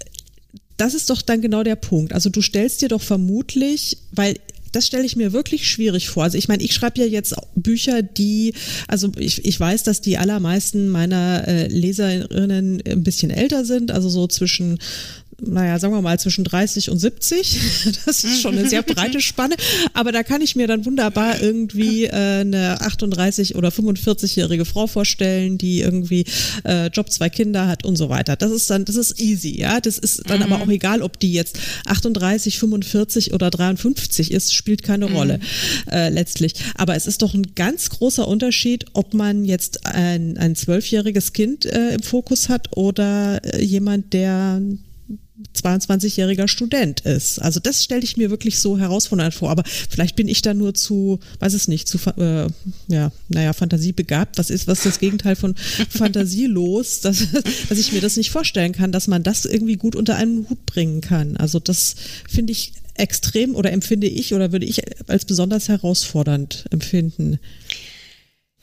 das ist doch dann genau der Punkt. Also du stellst dir doch vermutlich, weil das stelle ich mir wirklich schwierig vor. Also ich meine, ich schreibe ja jetzt Bücher, die, also ich, ich weiß, dass die allermeisten meiner äh, Leserinnen ein bisschen älter sind, also so zwischen naja, sagen wir mal zwischen 30 und 70. Das ist schon eine sehr breite Spanne. Aber da kann ich mir dann wunderbar irgendwie äh, eine 38 oder 45-jährige Frau vorstellen, die irgendwie äh, Job, zwei Kinder hat und so weiter. Das ist dann, das ist easy, ja. Das ist dann mhm. aber auch egal, ob die jetzt 38, 45 oder 53 ist, spielt keine mhm. Rolle äh, letztlich. Aber es ist doch ein ganz großer Unterschied, ob man jetzt ein, ein zwölfjähriges Kind äh, im Fokus hat oder äh, jemand, der 22-jähriger Student ist. Also das stelle ich mir wirklich so herausfordernd vor. Aber vielleicht bin ich da nur zu, weiß es nicht, zu, äh, ja, naja, fantasiebegabt. Was ist, was ist das Gegenteil von fantasielos, dass, dass ich mir das nicht vorstellen kann, dass man das irgendwie gut unter einen Hut bringen kann. Also das finde ich extrem oder empfinde ich oder würde ich als besonders herausfordernd empfinden.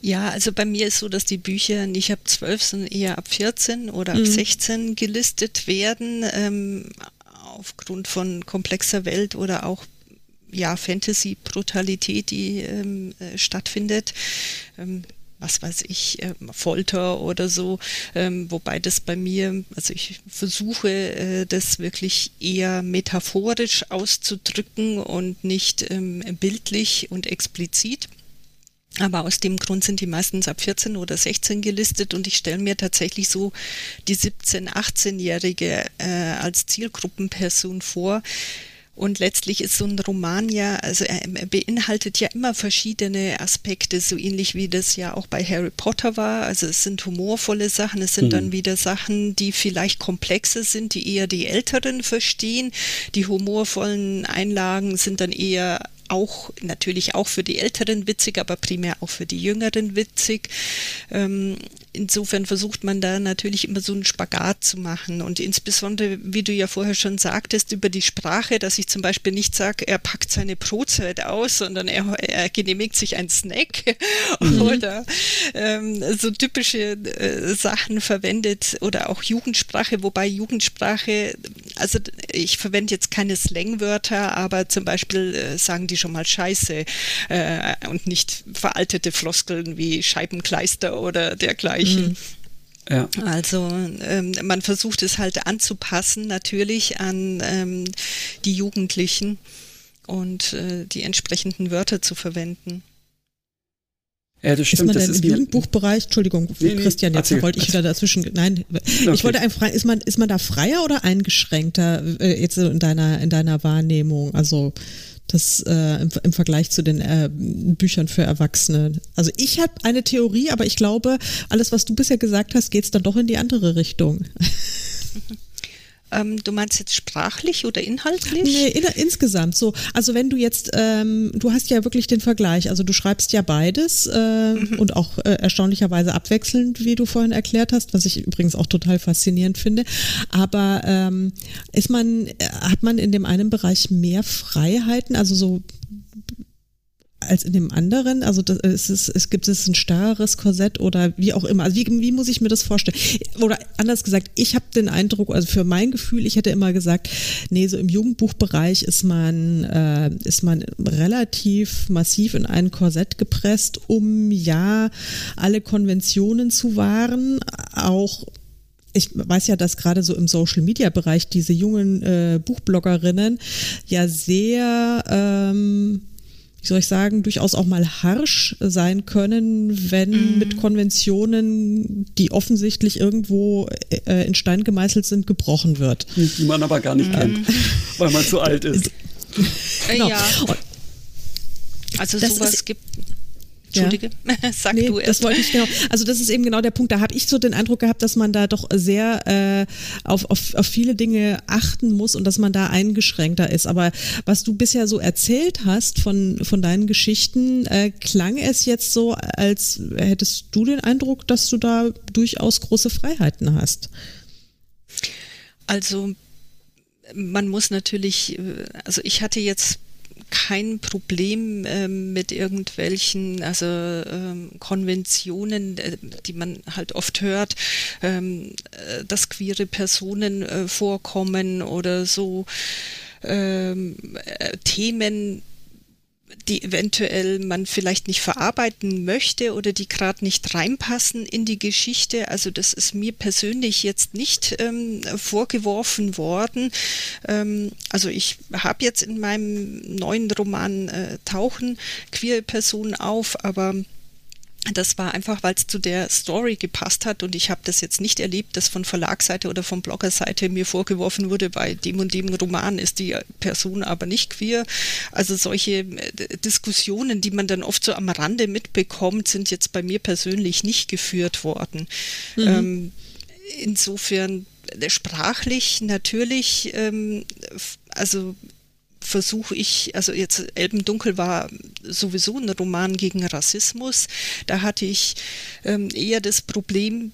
Ja, also bei mir ist so, dass die Bücher nicht ab 12, sondern eher ab 14 oder ab mhm. 16 gelistet werden, ähm, aufgrund von komplexer Welt oder auch ja, Fantasy-Brutalität, die ähm, äh, stattfindet. Ähm, was weiß ich, äh, Folter oder so, ähm, wobei das bei mir, also ich versuche äh, das wirklich eher metaphorisch auszudrücken und nicht ähm, bildlich und explizit. Aber aus dem Grund sind die meistens ab 14 oder 16 gelistet und ich stelle mir tatsächlich so die 17-, 18-Jährige äh, als Zielgruppenperson vor. Und letztlich ist so ein Roman ja, also er beinhaltet ja immer verschiedene Aspekte, so ähnlich wie das ja auch bei Harry Potter war. Also es sind humorvolle Sachen, es sind mhm. dann wieder Sachen, die vielleicht komplexer sind, die eher die Älteren verstehen. Die humorvollen Einlagen sind dann eher auch natürlich auch für die Älteren witzig, aber primär auch für die Jüngeren witzig. Ähm, insofern versucht man da natürlich immer so einen Spagat zu machen und insbesondere, wie du ja vorher schon sagtest, über die Sprache, dass ich zum Beispiel nicht sage, er packt seine Brotzeit aus, sondern er, er genehmigt sich ein Snack mhm. oder ähm, so typische äh, Sachen verwendet oder auch Jugendsprache, wobei Jugendsprache, also ich verwende jetzt keine Slangwörter, aber zum Beispiel äh, sagen die schon mal Scheiße äh, und nicht veraltete Floskeln wie Scheibenkleister oder dergleichen erreichen. Mhm. Ja. Also ähm, man versucht es halt anzupassen natürlich an ähm, die Jugendlichen und äh, die entsprechenden Wörter zu verwenden. Ja, das stimmt. Ist man das denn ist im Jugendbuchbereich, Entschuldigung, nee, Christian, jetzt wollte ich wieder dazwischen, nein, okay. ich wollte einfach fragen, ist man, ist man da freier oder eingeschränkter äh, jetzt in deiner, in deiner Wahrnehmung? Also, das äh, im, im, Vergleich zu den äh, Büchern für Erwachsene. Also ich habe eine Theorie, aber ich glaube, alles, was du bisher gesagt hast, geht es dann doch in die andere Richtung. Ähm, du meinst jetzt sprachlich oder inhaltlich? Nee, in, insgesamt so. Also wenn du jetzt, ähm, du hast ja wirklich den Vergleich, also du schreibst ja beides äh, mhm. und auch äh, erstaunlicherweise abwechselnd, wie du vorhin erklärt hast, was ich übrigens auch total faszinierend finde. Aber ähm, ist man, hat man in dem einen Bereich mehr Freiheiten, also so als in dem anderen? Also das, es, ist, es gibt es ein starres Korsett oder wie auch immer. Also wie, wie muss ich mir das vorstellen? Oder anders gesagt, ich habe den Eindruck, also für mein Gefühl, ich hätte immer gesagt, nee, so im Jugendbuchbereich ist man, äh, ist man relativ massiv in ein Korsett gepresst, um ja alle Konventionen zu wahren, auch ich weiß ja, dass gerade so im Social Media Bereich diese jungen äh, Buchbloggerinnen ja sehr ähm, wie soll ich sagen, durchaus auch mal harsch sein können, wenn mm. mit Konventionen, die offensichtlich irgendwo äh, in Stein gemeißelt sind, gebrochen wird. Die man aber gar nicht mm. kennt, weil man zu alt ist. genau. Ja. Also das sowas ist, gibt Entschuldige, ja. sag nee, du erst. Das wollte ich genau. Also das ist eben genau der Punkt. Da habe ich so den Eindruck gehabt, dass man da doch sehr äh, auf, auf, auf viele Dinge achten muss und dass man da eingeschränkter ist. Aber was du bisher so erzählt hast von, von deinen Geschichten, äh, klang es jetzt so, als hättest du den Eindruck, dass du da durchaus große Freiheiten hast. Also man muss natürlich, äh, also ich hatte jetzt kein Problem ähm, mit irgendwelchen also ähm, Konventionen, äh, die man halt oft hört, ähm, äh, dass queere Personen äh, vorkommen oder so ähm, äh, Themen die eventuell man vielleicht nicht verarbeiten möchte oder die gerade nicht reinpassen in die Geschichte. Also das ist mir persönlich jetzt nicht ähm, vorgeworfen worden. Ähm, also ich habe jetzt in meinem neuen Roman äh, tauchen queere Personen auf, aber das war einfach, weil es zu der Story gepasst hat und ich habe das jetzt nicht erlebt, dass von Verlagsseite oder von Bloggerseite mir vorgeworfen wurde, bei dem und dem Roman ist die Person aber nicht queer. Also solche äh, Diskussionen, die man dann oft so am Rande mitbekommt, sind jetzt bei mir persönlich nicht geführt worden. Mhm. Ähm, insofern äh, sprachlich natürlich, ähm, also versuche ich, also jetzt Elbendunkel war sowieso ein Roman gegen Rassismus. Da hatte ich ähm, eher das Problem,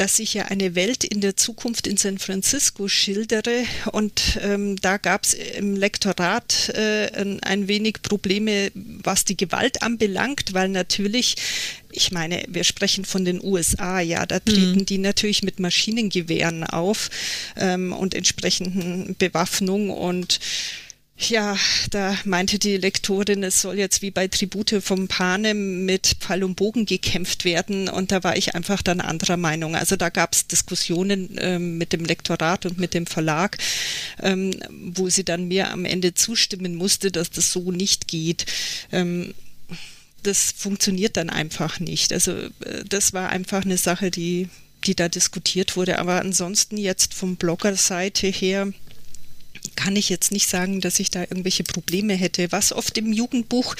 dass ich ja eine Welt in der Zukunft in San Francisco schildere und ähm, da gab es im Lektorat äh, ein, ein, wenig Probleme, was die Gewalt anbelangt, weil natürlich, ich meine, wir sprechen von den USA, ja, da treten mhm. die natürlich mit Maschinengewehren auf ähm, und entsprechenden Bewaffnung und ja, da meinte die Lektorin, es soll jetzt wie bei Tribute vom Panem mit Pfeil und Bogen gekämpft werden. Und da war ich einfach dann anderer Meinung. Also da gab es Diskussionen ähm, mit dem Lektorat und mit dem Verlag, ähm, wo sie dann mir am Ende zustimmen musste, dass das so nicht geht. Ähm, das funktioniert dann einfach nicht. Also äh, das war einfach eine Sache, die, die da diskutiert wurde. Aber ansonsten jetzt vom Bloggerseite her, kann ich jetzt nicht sagen, dass ich da irgendwelche Probleme hätte. Was oft im Jugendbuch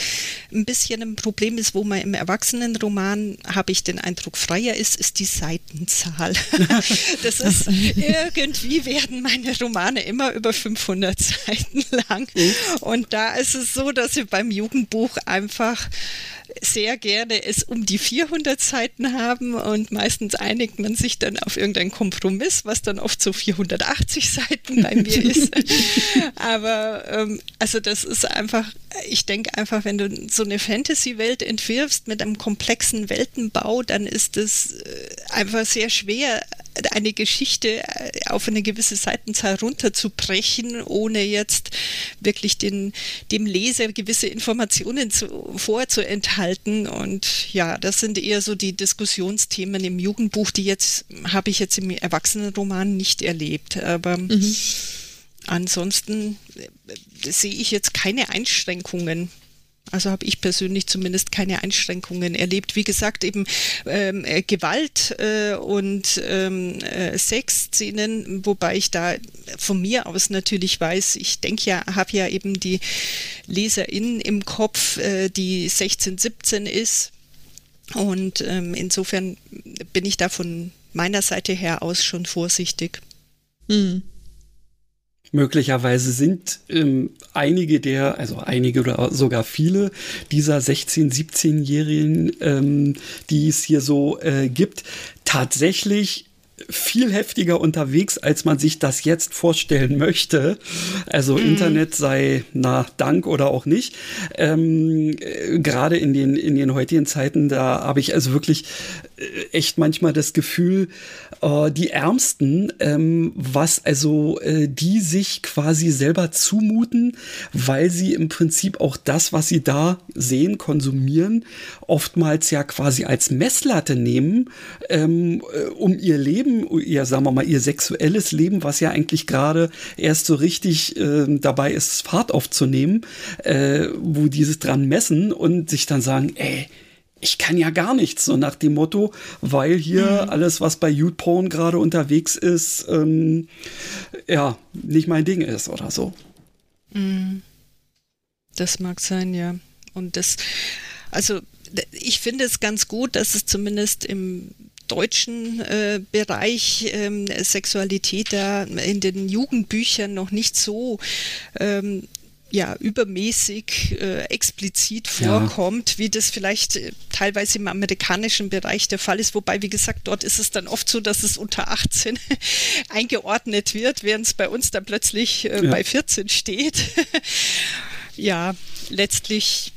ein bisschen ein Problem ist, wo man im Erwachsenenroman, habe ich den Eindruck, freier ist, ist die Seitenzahl. das ist, irgendwie werden meine Romane immer über 500 Seiten lang. Und da ist es so, dass wir beim Jugendbuch einfach sehr gerne es um die 400 Seiten haben und meistens einigt man sich dann auf irgendeinen Kompromiss, was dann oft so 480 Seiten bei mir ist. Aber ähm, also das ist einfach, ich denke einfach, wenn du so eine Fantasy-Welt entwirfst mit einem komplexen Weltenbau, dann ist es äh, einfach sehr schwer, eine Geschichte äh, auf eine gewisse Seitenzahl runterzubrechen, ohne jetzt wirklich den, dem Leser gewisse Informationen zu, vorzuenthalten. Und ja, das sind eher so die Diskussionsthemen im Jugendbuch, die jetzt habe ich jetzt im Erwachsenenroman nicht erlebt. Aber mhm. ansonsten äh, sehe ich jetzt keine Einschränkungen also habe ich persönlich zumindest keine Einschränkungen erlebt. Wie gesagt, eben ähm, äh, Gewalt äh, und ähm, äh, Sexszenen, wobei ich da von mir aus natürlich weiß, ich denke ja, habe ja eben die Leserin im Kopf, äh, die 16, 17 ist. Und ähm, insofern bin ich da von meiner Seite her aus schon vorsichtig. Mhm. Möglicherweise sind ähm, einige der, also einige oder sogar viele dieser 16-, 17-Jährigen, ähm, die es hier so äh, gibt, tatsächlich viel heftiger unterwegs, als man sich das jetzt vorstellen möchte. Also mhm. Internet sei na Dank oder auch nicht. Ähm, äh, Gerade in den in den heutigen Zeiten, da habe ich also wirklich echt manchmal das Gefühl, äh, die Ärmsten, ähm, was also äh, die sich quasi selber zumuten, weil sie im Prinzip auch das, was sie da sehen, konsumieren, oftmals ja quasi als Messlatte nehmen, ähm, äh, um ihr Leben, ihr, sagen wir mal, ihr sexuelles Leben, was ja eigentlich gerade erst so richtig äh, dabei ist, Fahrt aufzunehmen, äh, wo dieses dran messen und sich dann sagen, ey, ich kann ja gar nichts, so nach dem Motto, weil hier mhm. alles, was bei YouPorn gerade unterwegs ist, ähm, ja, nicht mein Ding ist oder so. Mhm. Das mag sein, ja. Und das, also ich finde es ganz gut, dass es zumindest im deutschen äh, Bereich ähm, Sexualität da in den Jugendbüchern noch nicht so ähm, ja, übermäßig äh, explizit vorkommt, ja. wie das vielleicht äh, teilweise im amerikanischen Bereich der Fall ist. Wobei, wie gesagt, dort ist es dann oft so, dass es unter 18 eingeordnet wird, während es bei uns dann plötzlich äh, ja. bei 14 steht. ja, letztlich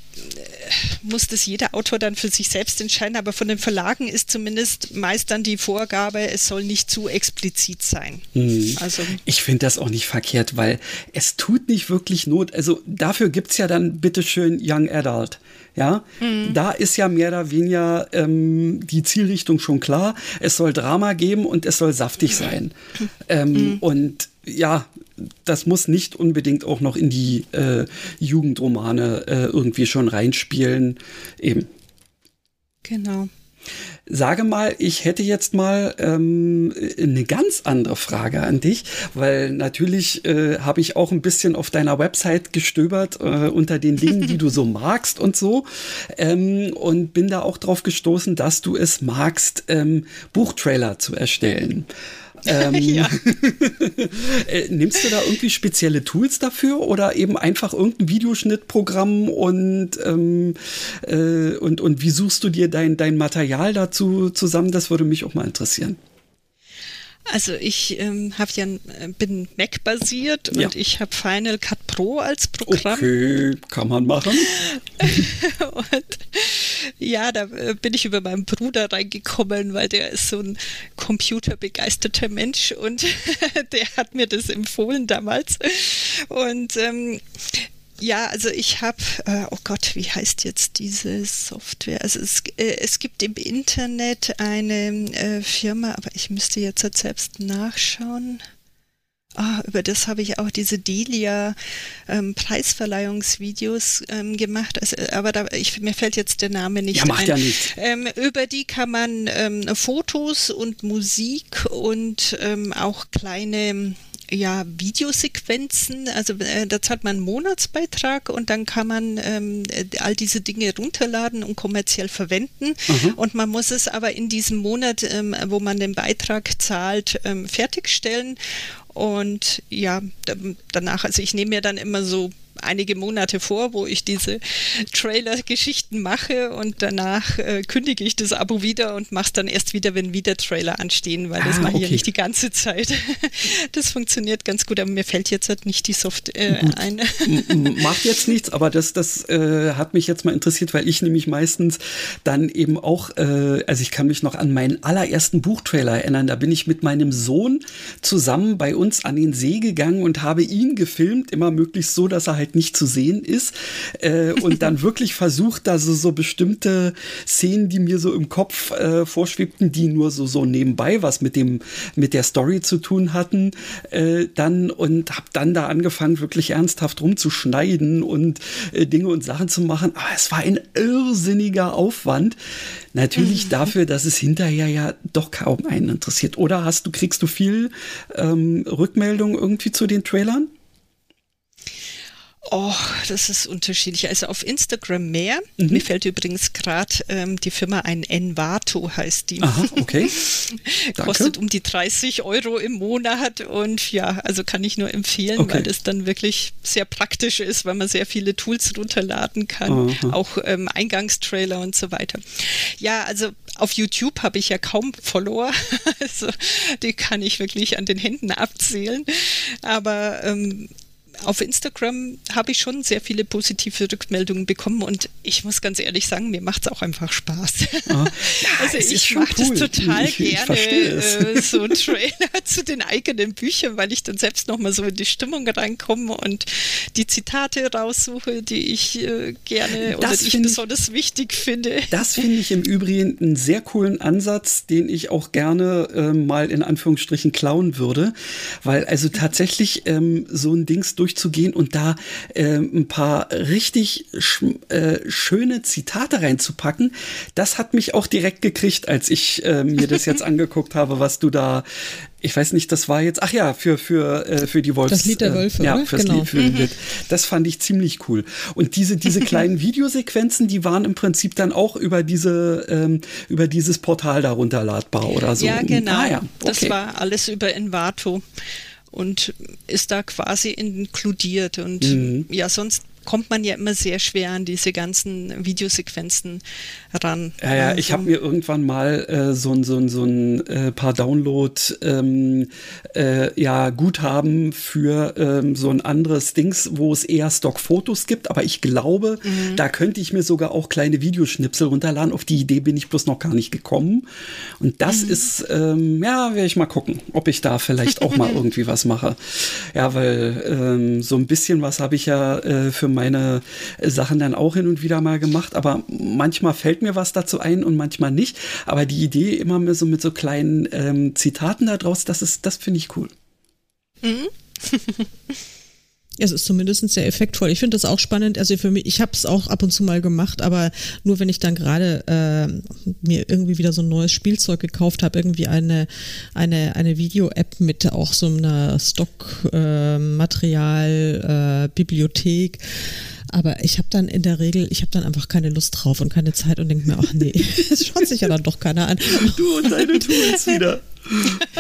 muss das jeder Autor dann für sich selbst entscheiden, aber von den Verlagen ist zumindest meist dann die Vorgabe, es soll nicht zu explizit sein. Mhm. Also ich finde das auch nicht verkehrt, weil es tut nicht wirklich Not. Also dafür gibt es ja dann bitteschön Young Adult. Ja, mhm. da ist ja mehr oder weniger ähm, die Zielrichtung schon klar. Es soll Drama geben und es soll saftig sein. Ähm, mhm. Und ja, das muss nicht unbedingt auch noch in die äh, Jugendromane äh, irgendwie schon reinspielen. Eben. Genau. Sage mal, ich hätte jetzt mal ähm, eine ganz andere Frage an dich, weil natürlich äh, habe ich auch ein bisschen auf deiner Website gestöbert äh, unter den Dingen, die du so magst und so ähm, und bin da auch drauf gestoßen, dass du es magst, ähm, Buchtrailer zu erstellen. Ähm, ja. Äh, nimmst du da irgendwie spezielle Tools dafür oder eben einfach irgendein Videoschnittprogramm und, ähm, äh, und, und wie suchst du dir dein, dein Material dazu zusammen? Das würde mich auch mal interessieren. Also ich ähm, habe ja äh, bin Mac basiert und ja. ich habe Final Cut Pro als Programm. Okay, kann man machen. und ja, da äh, bin ich über meinen Bruder reingekommen, weil der ist so ein computerbegeisterter Mensch und der hat mir das empfohlen damals. Und ähm, ja, also ich habe, äh, oh Gott, wie heißt jetzt diese Software? Also es, äh, es gibt im Internet eine äh, Firma, aber ich müsste jetzt halt selbst nachschauen. Ah, über das habe ich auch diese Delia ähm, Preisverleihungsvideos ähm, gemacht. Also, aber da, ich, mir fällt jetzt der Name nicht ja, macht ein. Ja nicht. Ähm, über die kann man ähm, Fotos und Musik und ähm, auch kleine ja, Videosequenzen, also äh, da zahlt man einen Monatsbeitrag und dann kann man ähm, all diese Dinge runterladen und kommerziell verwenden. Mhm. Und man muss es aber in diesem Monat, ähm, wo man den Beitrag zahlt, ähm, fertigstellen. Und ja, danach, also ich nehme mir dann immer so einige Monate vor, wo ich diese Trailer-Geschichten mache und danach äh, kündige ich das Abo wieder und mache es dann erst wieder, wenn wieder Trailer anstehen, weil das ah, mache ich ja nicht die ganze Zeit. das funktioniert ganz gut, aber mir fällt jetzt halt nicht die Software äh, ein. Macht jetzt nichts, aber das, das äh, hat mich jetzt mal interessiert, weil ich nämlich meistens dann eben auch, äh, also ich kann mich noch an meinen allerersten Buchtrailer erinnern, da bin ich mit meinem Sohn zusammen bei uns an den See gegangen und habe ihn gefilmt, immer möglichst so, dass er halt nicht zu sehen ist äh, und dann wirklich versucht, da so, so bestimmte Szenen, die mir so im Kopf äh, vorschwebten, die nur so, so nebenbei was mit dem, mit der Story zu tun hatten, äh, dann und habe dann da angefangen, wirklich ernsthaft rumzuschneiden und äh, Dinge und Sachen zu machen. Aber es war ein irrsinniger Aufwand. Natürlich mhm. dafür, dass es hinterher ja doch kaum einen interessiert. Oder hast du, kriegst du viel ähm, Rückmeldung irgendwie zu den Trailern? Oh, das ist unterschiedlich. Also auf Instagram mehr. Mhm. Mir fällt übrigens gerade ähm, die Firma ein. Envato heißt die. Aha, okay. Kostet um die 30 Euro im Monat und ja, also kann ich nur empfehlen, okay. weil das dann wirklich sehr praktisch ist, weil man sehr viele Tools runterladen kann, Aha. auch ähm, Eingangstrailer und so weiter. Ja, also auf YouTube habe ich ja kaum Follower, also die kann ich wirklich an den Händen abzählen. Aber ähm, auf Instagram habe ich schon sehr viele positive Rückmeldungen bekommen und ich muss ganz ehrlich sagen, mir macht es auch einfach Spaß. Ja, also ich mache cool. das total ich, gerne, ich äh, so Trailer zu den eigenen Büchern, weil ich dann selbst nochmal so in die Stimmung reinkomme und die Zitate raussuche, die ich äh, gerne das oder die ich besonders wichtig finde. Das finde ich im Übrigen einen sehr coolen Ansatz, den ich auch gerne äh, mal in Anführungsstrichen klauen würde, weil also tatsächlich ähm, so ein Dings durch durchzugehen und da äh, ein paar richtig äh, schöne Zitate reinzupacken. Das hat mich auch direkt gekriegt, als ich äh, mir das jetzt angeguckt habe, was du da ich weiß nicht, das war jetzt, ach ja, für, für, äh, für die Wolfs. Das Lied der äh, Wölfe, äh, Ja, fürs genau. Lied, für mhm. Lied. Das fand ich ziemlich cool. Und diese, diese kleinen Videosequenzen, die waren im Prinzip dann auch über diese, ähm, über dieses Portal da runterladbar oder so. Ja, genau. Ah, ja. Okay. Das war alles über Envato und ist da quasi inkludiert. Und mhm. ja, sonst kommt man ja immer sehr schwer an diese ganzen Videosequenzen ran. Ja, ja, also, ich habe mir irgendwann mal äh, so ein, so ein, so ein äh, paar Download ähm, äh, ja, Guthaben für ähm, so ein anderes Dings, wo es eher Stockfotos gibt, aber ich glaube, mhm. da könnte ich mir sogar auch kleine Videoschnipsel runterladen. Auf die Idee bin ich bloß noch gar nicht gekommen. Und das mhm. ist, ähm, ja, werde ich mal gucken, ob ich da vielleicht auch mal irgendwie was mache. Ja, weil ähm, so ein bisschen was habe ich ja äh, für meine Sachen dann auch hin und wieder mal gemacht, aber manchmal fällt mir was dazu ein und manchmal nicht. Aber die Idee immer so mit so kleinen ähm, Zitaten da draus, das ist, das finde ich cool. Mhm. Es ist zumindest sehr effektvoll. Ich finde das auch spannend. Also für mich, ich habe es auch ab und zu mal gemacht, aber nur wenn ich dann gerade äh, mir irgendwie wieder so ein neues Spielzeug gekauft habe, irgendwie eine eine eine Video-App mit auch so einer Stockmaterial äh, äh. Aber ich habe dann in der Regel, ich habe dann einfach keine Lust drauf und keine Zeit und denke mir, ach nee, das schaut sich ja dann doch keiner an. Du und deine Tools wieder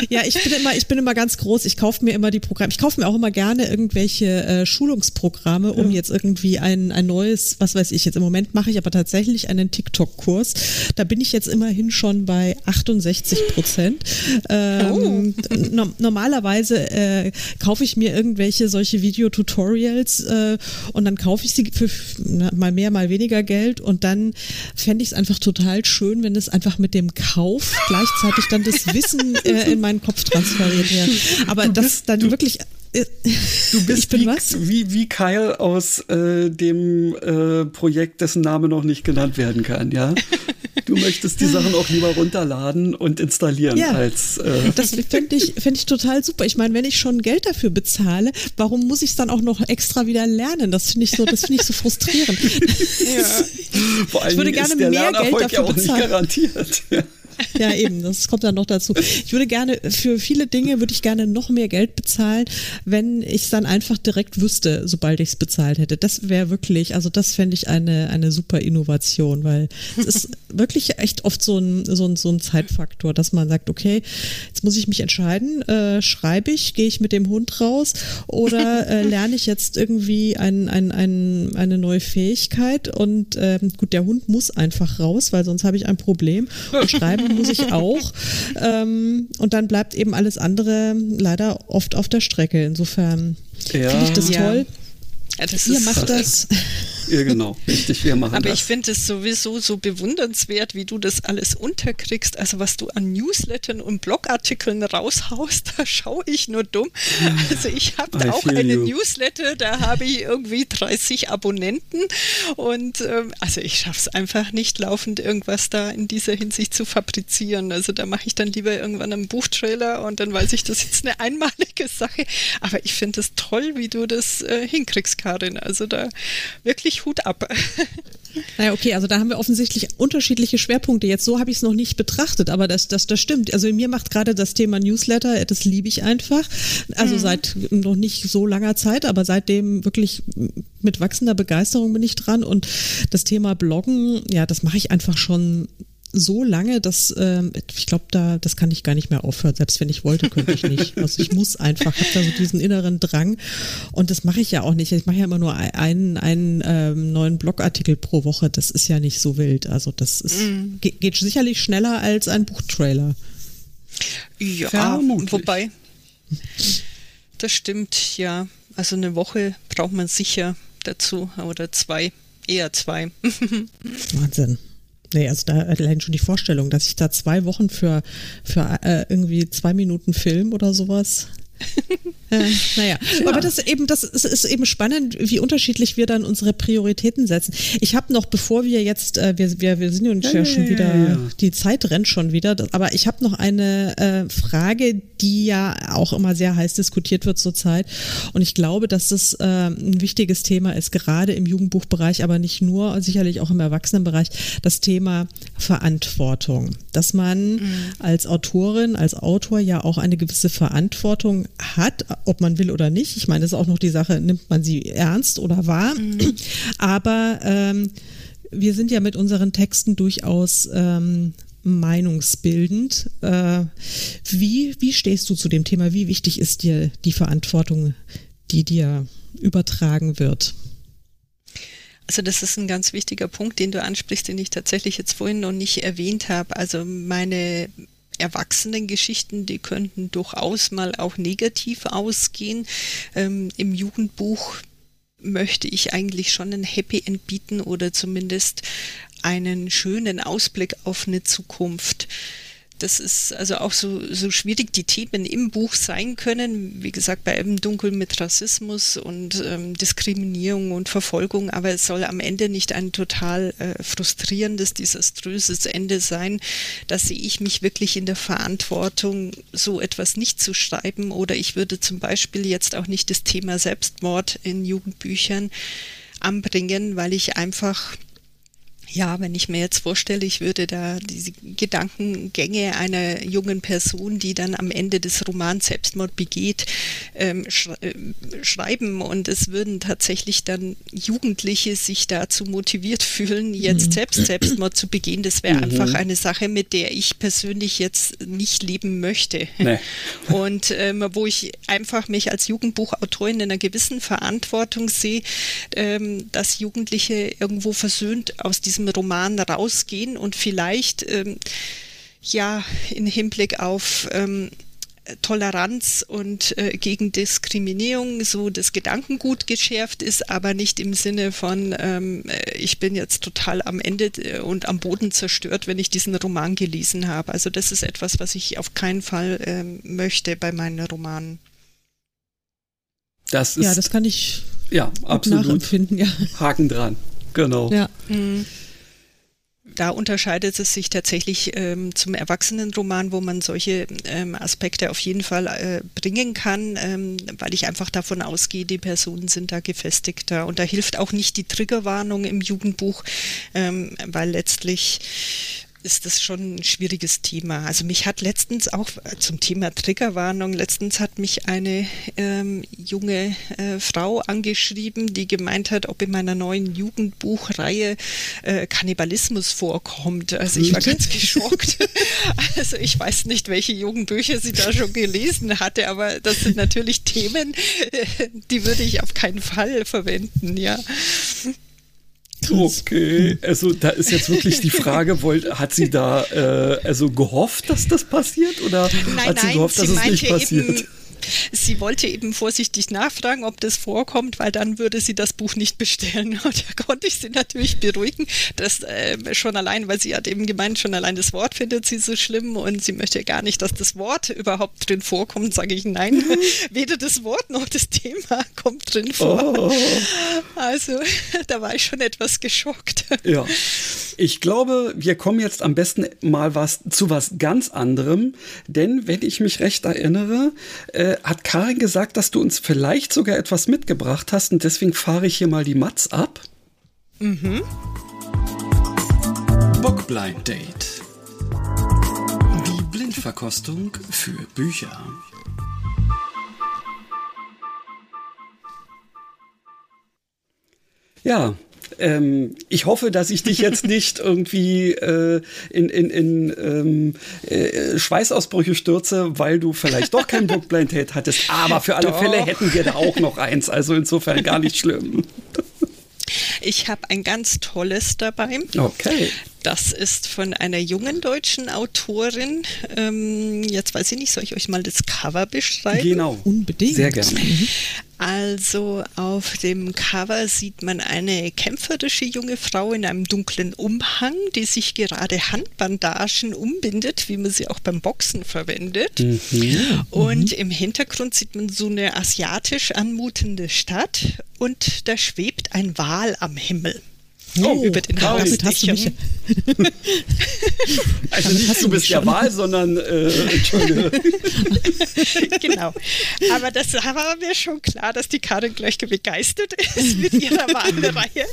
ja, ich bin immer, ich bin immer ganz groß. Ich kaufe mir immer die Programme. Ich kaufe mir auch immer gerne irgendwelche äh, Schulungsprogramme, um ja. jetzt irgendwie ein, ein neues, was weiß ich, jetzt im Moment mache ich aber tatsächlich einen TikTok-Kurs. Da bin ich jetzt immerhin schon bei 68 Prozent. Ähm, oh. no, normalerweise äh, kaufe ich mir irgendwelche solche Videotutorials äh, und dann kaufe ich sie für na, mal mehr, mal weniger Geld und dann fände ich es einfach total schön, wenn es einfach mit dem Kauf gleichzeitig dann das Wissen äh, in meinen Kopf transferiert werden. Aber bist, das dann du, wirklich. Äh, du bist wie, wie, wie Kyle aus äh, dem äh, Projekt, dessen Name noch nicht genannt werden kann, ja? Du möchtest die Sachen auch lieber runterladen und installieren ja, als. Äh das fände ich, fänd ich total super. Ich meine, wenn ich schon Geld dafür bezahle, warum muss ich es dann auch noch extra wieder lernen? Das finde ich so, das finde ich so frustrierend. Ja. Vor allem ich würde gerne mehr Geld dafür ja auch bezahlen. Nicht garantiert. Ja. Ja, eben, das kommt dann noch dazu. Ich würde gerne, für viele Dinge würde ich gerne noch mehr Geld bezahlen, wenn ich es dann einfach direkt wüsste, sobald ich es bezahlt hätte. Das wäre wirklich, also das fände ich eine, eine super Innovation, weil es ist wirklich echt oft so ein, so ein, so ein Zeitfaktor, dass man sagt, okay, jetzt muss ich mich entscheiden, äh, schreibe ich, gehe ich mit dem Hund raus oder äh, lerne ich jetzt irgendwie ein, ein, ein, eine neue Fähigkeit und äh, gut, der Hund muss einfach raus, weil sonst habe ich ein Problem und muss ich auch. Ähm, und dann bleibt eben alles andere leider oft auf der Strecke. Insofern ja. finde ich das ja. toll. Ja, das Ihr macht das. Ja, genau. Richtig, wir machen Aber das. ich finde es sowieso so bewundernswert, wie du das alles unterkriegst. Also was du an Newslettern und Blogartikeln raushaust, da schaue ich nur dumm. Also ich habe auch einen Newsletter, da habe ich irgendwie 30 Abonnenten und ähm, also ich schaffe es einfach nicht, laufend irgendwas da in dieser Hinsicht zu fabrizieren. Also da mache ich dann lieber irgendwann einen Buchtrailer und dann weiß ich, das ist eine einmalige Sache. Aber ich finde es toll, wie du das äh, hinkriegst, Karin. Also da wirklich Hut ab. Naja, okay, also da haben wir offensichtlich unterschiedliche Schwerpunkte. Jetzt so habe ich es noch nicht betrachtet, aber das, das, das stimmt. Also mir macht gerade das Thema Newsletter, das liebe ich einfach. Also mhm. seit noch nicht so langer Zeit, aber seitdem wirklich mit wachsender Begeisterung bin ich dran. Und das Thema Bloggen, ja, das mache ich einfach schon so lange, dass ähm, ich glaube, da das kann ich gar nicht mehr aufhören. Selbst wenn ich wollte, könnte ich nicht. Also ich muss einfach, habe da so diesen inneren Drang und das mache ich ja auch nicht. Ich mache ja immer nur einen, einen ähm, neuen Blogartikel pro Woche. Das ist ja nicht so wild. Also das ist, mm. geht, geht sicherlich schneller als ein Buchtrailer. Ja, Vermutlich. wobei das stimmt, ja. Also eine Woche braucht man sicher dazu oder zwei, eher zwei. Wahnsinn. Nee, also da allein schon die Vorstellung, dass ich da zwei Wochen für, für äh, irgendwie zwei Minuten Film oder sowas äh, naja, ja. aber das eben, das ist, ist, eben spannend, wie unterschiedlich wir dann unsere Prioritäten setzen. Ich habe noch, bevor wir jetzt, äh, wir, wir, wir sind uns ja, ja schon wieder, ja, die Zeit rennt schon wieder, aber ich habe noch eine äh, Frage, die ja auch immer sehr heiß diskutiert wird zurzeit. Und ich glaube, dass das äh, ein wichtiges Thema ist, gerade im Jugendbuchbereich, aber nicht nur, sicherlich auch im Erwachsenenbereich, das Thema Verantwortung. Dass man mhm. als Autorin, als Autor ja auch eine gewisse Verantwortung hat, ob man will oder nicht. Ich meine, das ist auch noch die Sache, nimmt man sie ernst oder wahr. Mhm. Aber ähm, wir sind ja mit unseren Texten durchaus ähm, meinungsbildend. Äh, wie, wie stehst du zu dem Thema? Wie wichtig ist dir die Verantwortung, die dir übertragen wird? Also das ist ein ganz wichtiger Punkt, den du ansprichst, den ich tatsächlich jetzt vorhin noch nicht erwähnt habe. Also meine Erwachsenengeschichten, die könnten durchaus mal auch negativ ausgehen. Ähm, Im Jugendbuch möchte ich eigentlich schon ein Happy End bieten oder zumindest einen schönen Ausblick auf eine Zukunft das ist also auch so, so schwierig die Themen im Buch sein können. Wie gesagt, bei Eben Dunkel mit Rassismus und ähm, Diskriminierung und Verfolgung, aber es soll am Ende nicht ein total äh, frustrierendes, desaströses Ende sein. Da sehe ich mich wirklich in der Verantwortung, so etwas nicht zu schreiben oder ich würde zum Beispiel jetzt auch nicht das Thema Selbstmord in Jugendbüchern anbringen, weil ich einfach ja, wenn ich mir jetzt vorstelle, ich würde da diese Gedankengänge einer jungen Person, die dann am Ende des Romans Selbstmord begeht, ähm, sch äh, schreiben und es würden tatsächlich dann Jugendliche sich dazu motiviert fühlen, jetzt mhm. selbst Selbstmord zu begehen, das wäre mhm. einfach eine Sache, mit der ich persönlich jetzt nicht leben möchte. Nee. Und ähm, wo ich einfach mich als Jugendbuchautorin in einer gewissen Verantwortung sehe, ähm, dass Jugendliche irgendwo versöhnt aus diesem diesem Roman rausgehen und vielleicht ähm, ja in Hinblick auf ähm, Toleranz und äh, gegen Diskriminierung so das Gedankengut geschärft ist, aber nicht im Sinne von, ähm, äh, ich bin jetzt total am Ende äh, und am Boden zerstört, wenn ich diesen Roman gelesen habe. Also das ist etwas, was ich auf keinen Fall ähm, möchte bei meinen Romanen. Das ist, ja, das kann ich ja, absolut nachempfinden. Ja. Haken dran, genau. Ja. Mhm da unterscheidet es sich tatsächlich ähm, zum Erwachsenenroman, wo man solche ähm, Aspekte auf jeden Fall äh, bringen kann, ähm, weil ich einfach davon ausgehe, die Personen sind da gefestigter. Und da hilft auch nicht die Triggerwarnung im Jugendbuch, ähm, weil letztlich ist das schon ein schwieriges Thema. Also mich hat letztens auch äh, zum Thema Triggerwarnung, letztens hat mich eine ähm, junge äh, Frau angeschrieben, die gemeint hat, ob in meiner neuen Jugendbuchreihe äh, Kannibalismus vorkommt. Also ich war ganz geschockt. also ich weiß nicht, welche Jugendbücher sie da schon gelesen hatte, aber das sind natürlich Themen, die würde ich auf keinen Fall verwenden, ja. Okay, also da ist jetzt wirklich die Frage, wollt, hat sie da äh, also gehofft, dass das passiert oder nein, hat sie nein, gehofft, dass sie es nicht passiert? Eben, Sie wollte eben vorsichtig nachfragen, ob das vorkommt, weil dann würde sie das Buch nicht bestellen. Und da konnte ich sie natürlich beruhigen, dass äh, schon allein, weil sie hat eben gemeint, schon allein das Wort findet sie so schlimm und sie möchte gar nicht, dass das Wort überhaupt drin vorkommt. Sage ich nein, mhm. weder das Wort noch das Thema kommt drin vor. Oh. Also da war ich schon etwas geschockt. Ja, ich glaube, wir kommen jetzt am besten mal was zu was ganz anderem, denn wenn ich mich recht erinnere, äh, hat Karin gesagt, dass du uns vielleicht sogar etwas mitgebracht hast und deswegen fahre ich hier mal die Mats ab. Mhm. Bockblind Date. Die Blindverkostung für Bücher. Ja, ähm, ich hoffe, dass ich dich jetzt nicht irgendwie äh, in, in, in ähm, äh, Schweißausbrüche stürze, weil du vielleicht doch kein Bookblind Date hattest. Aber für alle doch. Fälle hätten wir da auch noch eins. Also insofern gar nicht schlimm. Ich habe ein ganz tolles dabei. Okay. Das ist von einer jungen deutschen Autorin. Ähm, jetzt weiß ich nicht, soll ich euch mal das Cover beschreiben? Genau. Unbedingt. Sehr gerne. Mhm. Also auf dem Cover sieht man eine kämpferische junge Frau in einem dunklen Umhang, die sich gerade Handbandagen umbindet, wie man sie auch beim Boxen verwendet. Mhm. Und mhm. im Hintergrund sieht man so eine asiatisch anmutende Stadt und da schwebt ein Wal am Himmel. Oh, über den Damit hast du mich. also nicht du bist der Wahl, sondern äh, genau. Aber das war mir schon klar, dass die Karin gleich begeistert ist mit ihrer Wahlreihe.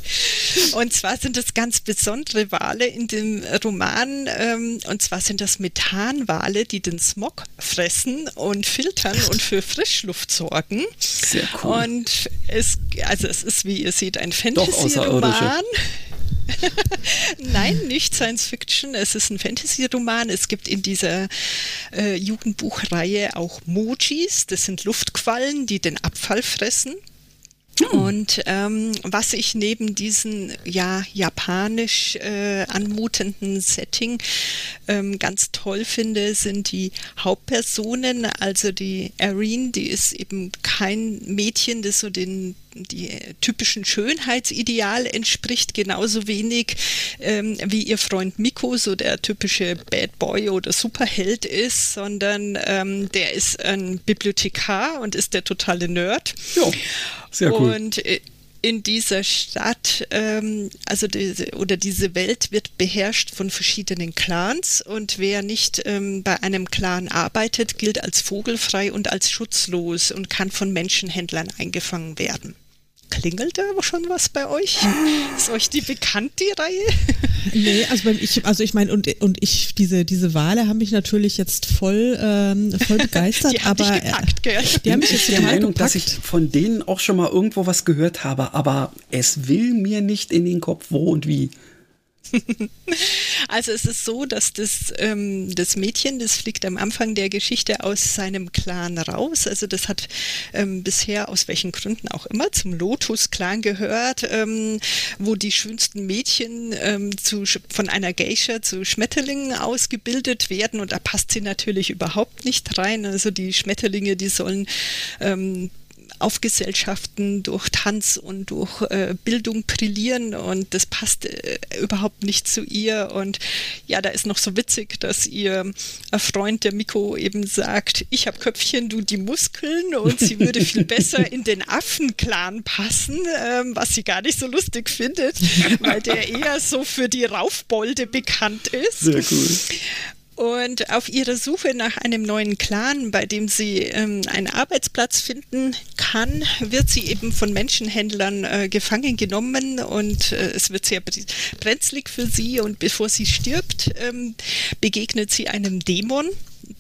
Und zwar sind es ganz besondere Wale in dem Roman. Ähm, und zwar sind das Methanwale, die den Smog fressen und filtern und für Frischluft sorgen. Sehr cool. Und es, also es ist, wie ihr seht, ein Fantasy-Roman. Nein, nicht Science Fiction. Es ist ein Fantasy-Roman. Es gibt in dieser äh, Jugendbuchreihe auch Mojis. Das sind Luftquallen, die den Abfall fressen. Hm. Und ähm, was ich neben diesem ja japanisch äh, anmutenden Setting ähm, ganz toll finde, sind die Hauptpersonen. Also die Erin, die ist eben kein Mädchen, das so den die typischen Schönheitsideal entspricht, genauso wenig ähm, wie ihr Freund Miko so der typische Bad Boy oder Superheld ist, sondern ähm, der ist ein Bibliothekar und ist der totale Nerd. Ja, sehr cool. Und äh, in dieser Stadt, ähm, also diese, oder diese Welt wird beherrscht von verschiedenen Clans und wer nicht ähm, bei einem Clan arbeitet, gilt als vogelfrei und als schutzlos und kann von Menschenhändlern eingefangen werden. Klingelt da schon was bei euch? Ist euch die bekannt, die Reihe? Nee, also ich, also ich meine, und, und ich, diese, diese Wale haben mich natürlich jetzt voll, ähm, voll begeistert, die aber dich gepackt, gell? die haben mich jetzt der Meinung, gepackt. dass ich von denen auch schon mal irgendwo was gehört habe, aber es will mir nicht in den Kopf, wo und wie. Also es ist so, dass das, ähm, das Mädchen, das fliegt am Anfang der Geschichte aus seinem Clan raus. Also das hat ähm, bisher aus welchen Gründen auch immer zum Lotus-Clan gehört, ähm, wo die schönsten Mädchen ähm, zu, von einer Geisha zu Schmetterlingen ausgebildet werden und da passt sie natürlich überhaupt nicht rein. Also die Schmetterlinge, die sollen ähm, auf Gesellschaften durch Tanz und durch äh, Bildung brillieren und das passt äh, überhaupt nicht zu ihr. Und ja, da ist noch so witzig, dass ihr äh, Freund, der Miko, eben sagt, ich habe Köpfchen, du die Muskeln und sie würde viel besser in den Affenclan passen, ähm, was sie gar nicht so lustig findet, weil der eher so für die Raufbolde bekannt ist. Sehr cool. Und auf ihrer Suche nach einem neuen Clan, bei dem sie ähm, einen Arbeitsplatz finden kann, wird sie eben von Menschenhändlern äh, gefangen genommen und äh, es wird sehr brenzlig für sie. Und bevor sie stirbt, ähm, begegnet sie einem Dämon,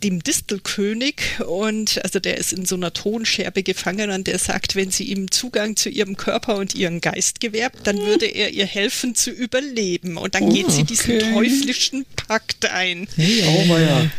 dem Distelkönig und also der ist in so einer Tonscherbe gefangen und der sagt, wenn sie ihm Zugang zu ihrem Körper und ihren Geist gewährt, dann würde er ihr helfen zu überleben und dann oh, geht sie diesen okay. teuflischen Pakt ein. Hey, oh, ja.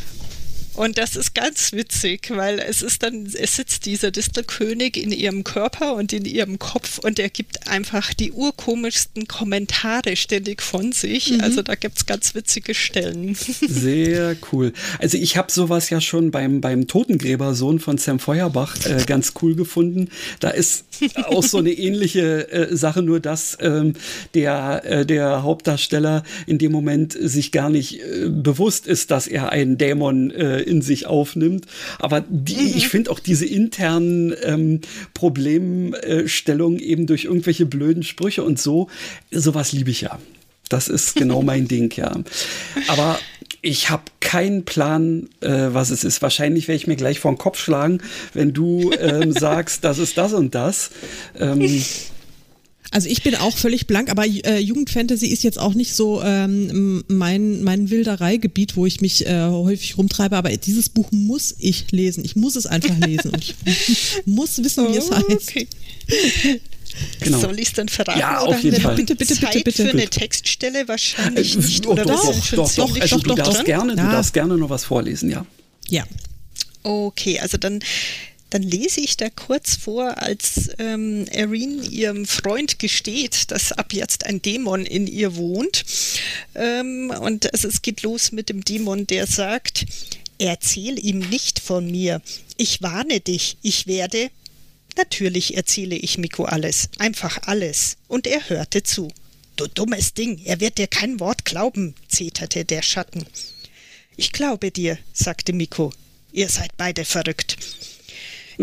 Und das ist ganz witzig, weil es ist dann, es sitzt dieser Distelkönig in ihrem Körper und in ihrem Kopf und er gibt einfach die urkomischsten Kommentare ständig von sich. Mhm. Also da gibt es ganz witzige Stellen. Sehr cool. Also ich habe sowas ja schon beim, beim Totengräbersohn von Sam Feuerbach äh, ganz cool gefunden. Da ist auch so eine ähnliche äh, Sache, nur dass ähm, der, äh, der Hauptdarsteller in dem Moment sich gar nicht äh, bewusst ist, dass er einen Dämon äh, in sich aufnimmt. Aber die, mhm. ich finde auch diese internen ähm, Problemstellungen eben durch irgendwelche blöden Sprüche und so, sowas liebe ich ja. Das ist genau mein Ding, ja. Aber ich habe keinen Plan, äh, was es ist. Wahrscheinlich werde ich mir gleich vor den Kopf schlagen, wenn du ähm, sagst, das ist das und das. Ähm, also ich bin auch völlig blank, aber äh, Jugendfantasy ist jetzt auch nicht so ähm, mein, mein Wildereigebiet, wo ich mich äh, häufig rumtreibe, aber dieses Buch muss ich lesen. Ich muss es einfach lesen und ich muss wissen, wie es heißt. Okay. Genau. Soll ich es dann verraten? Ja, auf jeden Fall. Bitte, bitte, Zeit bitte, bitte. für eine Textstelle wahrscheinlich äh, nicht. Oder doch, doch, doch, doch. Also du, darfst gerne, du darfst gerne noch was vorlesen, ja. Ja. Okay, also dann dann lese ich da kurz vor, als ähm, Erin ihrem Freund gesteht, dass ab jetzt ein Dämon in ihr wohnt. Ähm, und also es geht los mit dem Dämon, der sagt, erzähl ihm nicht von mir. Ich warne dich, ich werde. Natürlich erzähle ich Miko alles, einfach alles. Und er hörte zu. Du dummes Ding, er wird dir kein Wort glauben, zeterte der Schatten. Ich glaube dir, sagte Miko. Ihr seid beide verrückt.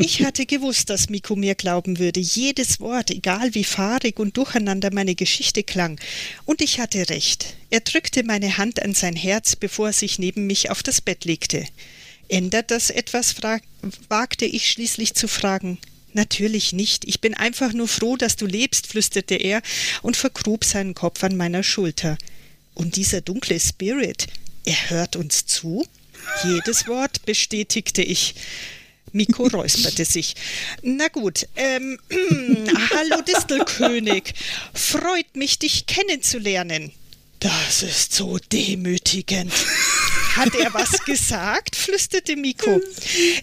Ich hatte gewusst, dass Miko mir glauben würde, jedes Wort, egal wie fahrig und durcheinander meine Geschichte klang. Und ich hatte recht. Er drückte meine Hand an sein Herz, bevor er sich neben mich auf das Bett legte. Ändert das etwas? wagte ich schließlich zu fragen. Natürlich nicht. Ich bin einfach nur froh, dass du lebst, flüsterte er und vergrub seinen Kopf an meiner Schulter. Und dieser dunkle Spirit, er hört uns zu? Jedes Wort, bestätigte ich. Miko räusperte sich. Na gut, ähm, hallo Distelkönig. Freut mich, dich kennenzulernen. Das ist so demütigend. Hat er was gesagt? flüsterte Miko.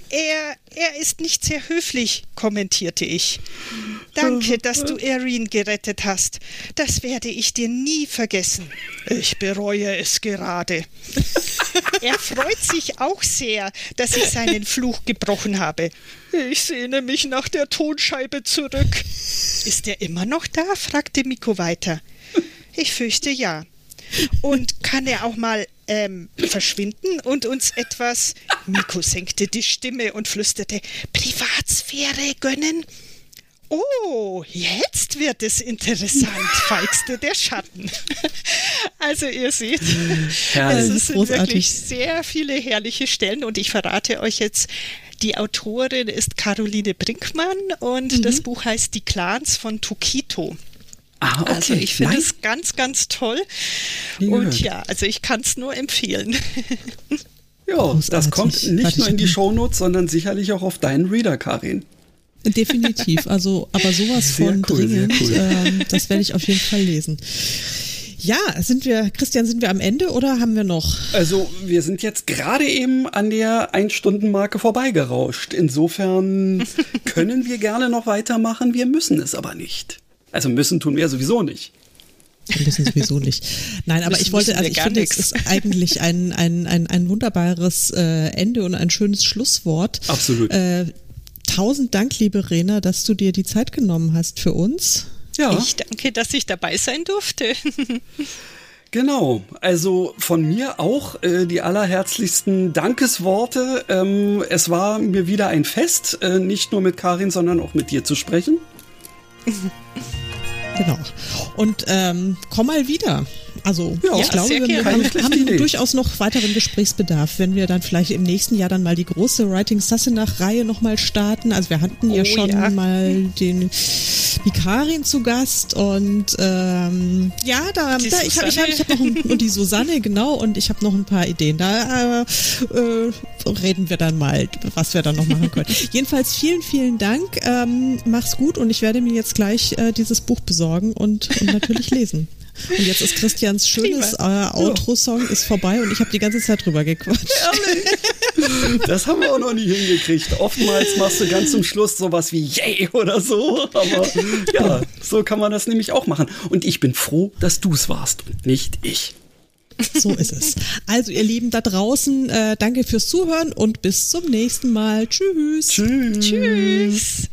Er, er ist nicht sehr höflich, kommentierte ich. Danke, dass du Erin gerettet hast. Das werde ich dir nie vergessen. Ich bereue es gerade. er freut sich auch sehr, dass ich seinen Fluch gebrochen habe. Ich sehne mich nach der Tonscheibe zurück. Ist er immer noch da? fragte Miko weiter. Ich fürchte ja. Und kann er auch mal ähm, verschwinden und uns etwas. Miko senkte die Stimme und flüsterte: Privatsphäre gönnen? Oh, jetzt wird es interessant, feixte der Schatten. Also ihr seht, Herrlich. es sind wirklich sehr viele herrliche Stellen und ich verrate euch jetzt, die Autorin ist Caroline Brinkmann und mhm. das Buch heißt Die Clans von Tokito. Ah, okay. Also ich finde es ganz, ganz toll. Ja. Und ja, also ich kann es nur empfehlen. Ja, Großartig. das kommt nicht nur in die Shownotes, sondern sicherlich auch auf deinen Reader, Karin. Definitiv, also aber sowas sehr von cool, dringend, cool. ähm, das werde ich auf jeden Fall lesen. Ja, sind wir, Christian, sind wir am Ende oder haben wir noch? Also, wir sind jetzt gerade eben an der Ein-Stunden-Marke vorbeigerauscht. Insofern können wir gerne noch weitermachen, wir müssen es aber nicht. Also müssen tun wir sowieso nicht. Wir müssen sowieso nicht. Nein, aber ich wollte, also ich finde, es ist eigentlich ein, ein, ein, ein wunderbares äh, Ende und ein schönes Schlusswort. Absolut. Äh, tausend Dank, liebe Rena, dass du dir die Zeit genommen hast für uns. Ja. Ich danke, dass ich dabei sein durfte. Genau, also von mir auch äh, die allerherzlichsten Dankesworte. Ähm, es war mir wieder ein Fest, äh, nicht nur mit Karin, sondern auch mit dir zu sprechen. Genau. Und ähm, komm mal wieder. Also ja, ich glaube, wir haben, haben durchaus noch weiteren Gesprächsbedarf, wenn wir dann vielleicht im nächsten Jahr dann mal die große Writing Sassenach-Reihe nochmal starten. Also wir hatten ja oh, schon ja. mal den Vikarin zu Gast und ähm, ja, da, da ich habe ich hab, ich hab noch ein, und die Susanne, genau, und ich habe noch ein paar Ideen. Da äh, äh, reden wir dann mal, was wir dann noch machen können. Jedenfalls vielen, vielen Dank. Ähm, mach's gut und ich werde mir jetzt gleich äh, dieses Buch besorgen und, und natürlich lesen. Und jetzt ist Christians schönes äh, Outro-Song ist vorbei und ich habe die ganze Zeit drüber gequatscht. Ehrlich? Das haben wir auch noch nie hingekriegt. Oftmals machst du ganz zum Schluss sowas wie Yay oder so. Aber ja, so kann man das nämlich auch machen. Und ich bin froh, dass du es warst und nicht ich. So ist es. Also ihr Lieben da draußen, äh, danke fürs Zuhören und bis zum nächsten Mal. Tschüss. Tschüss. Tschüss.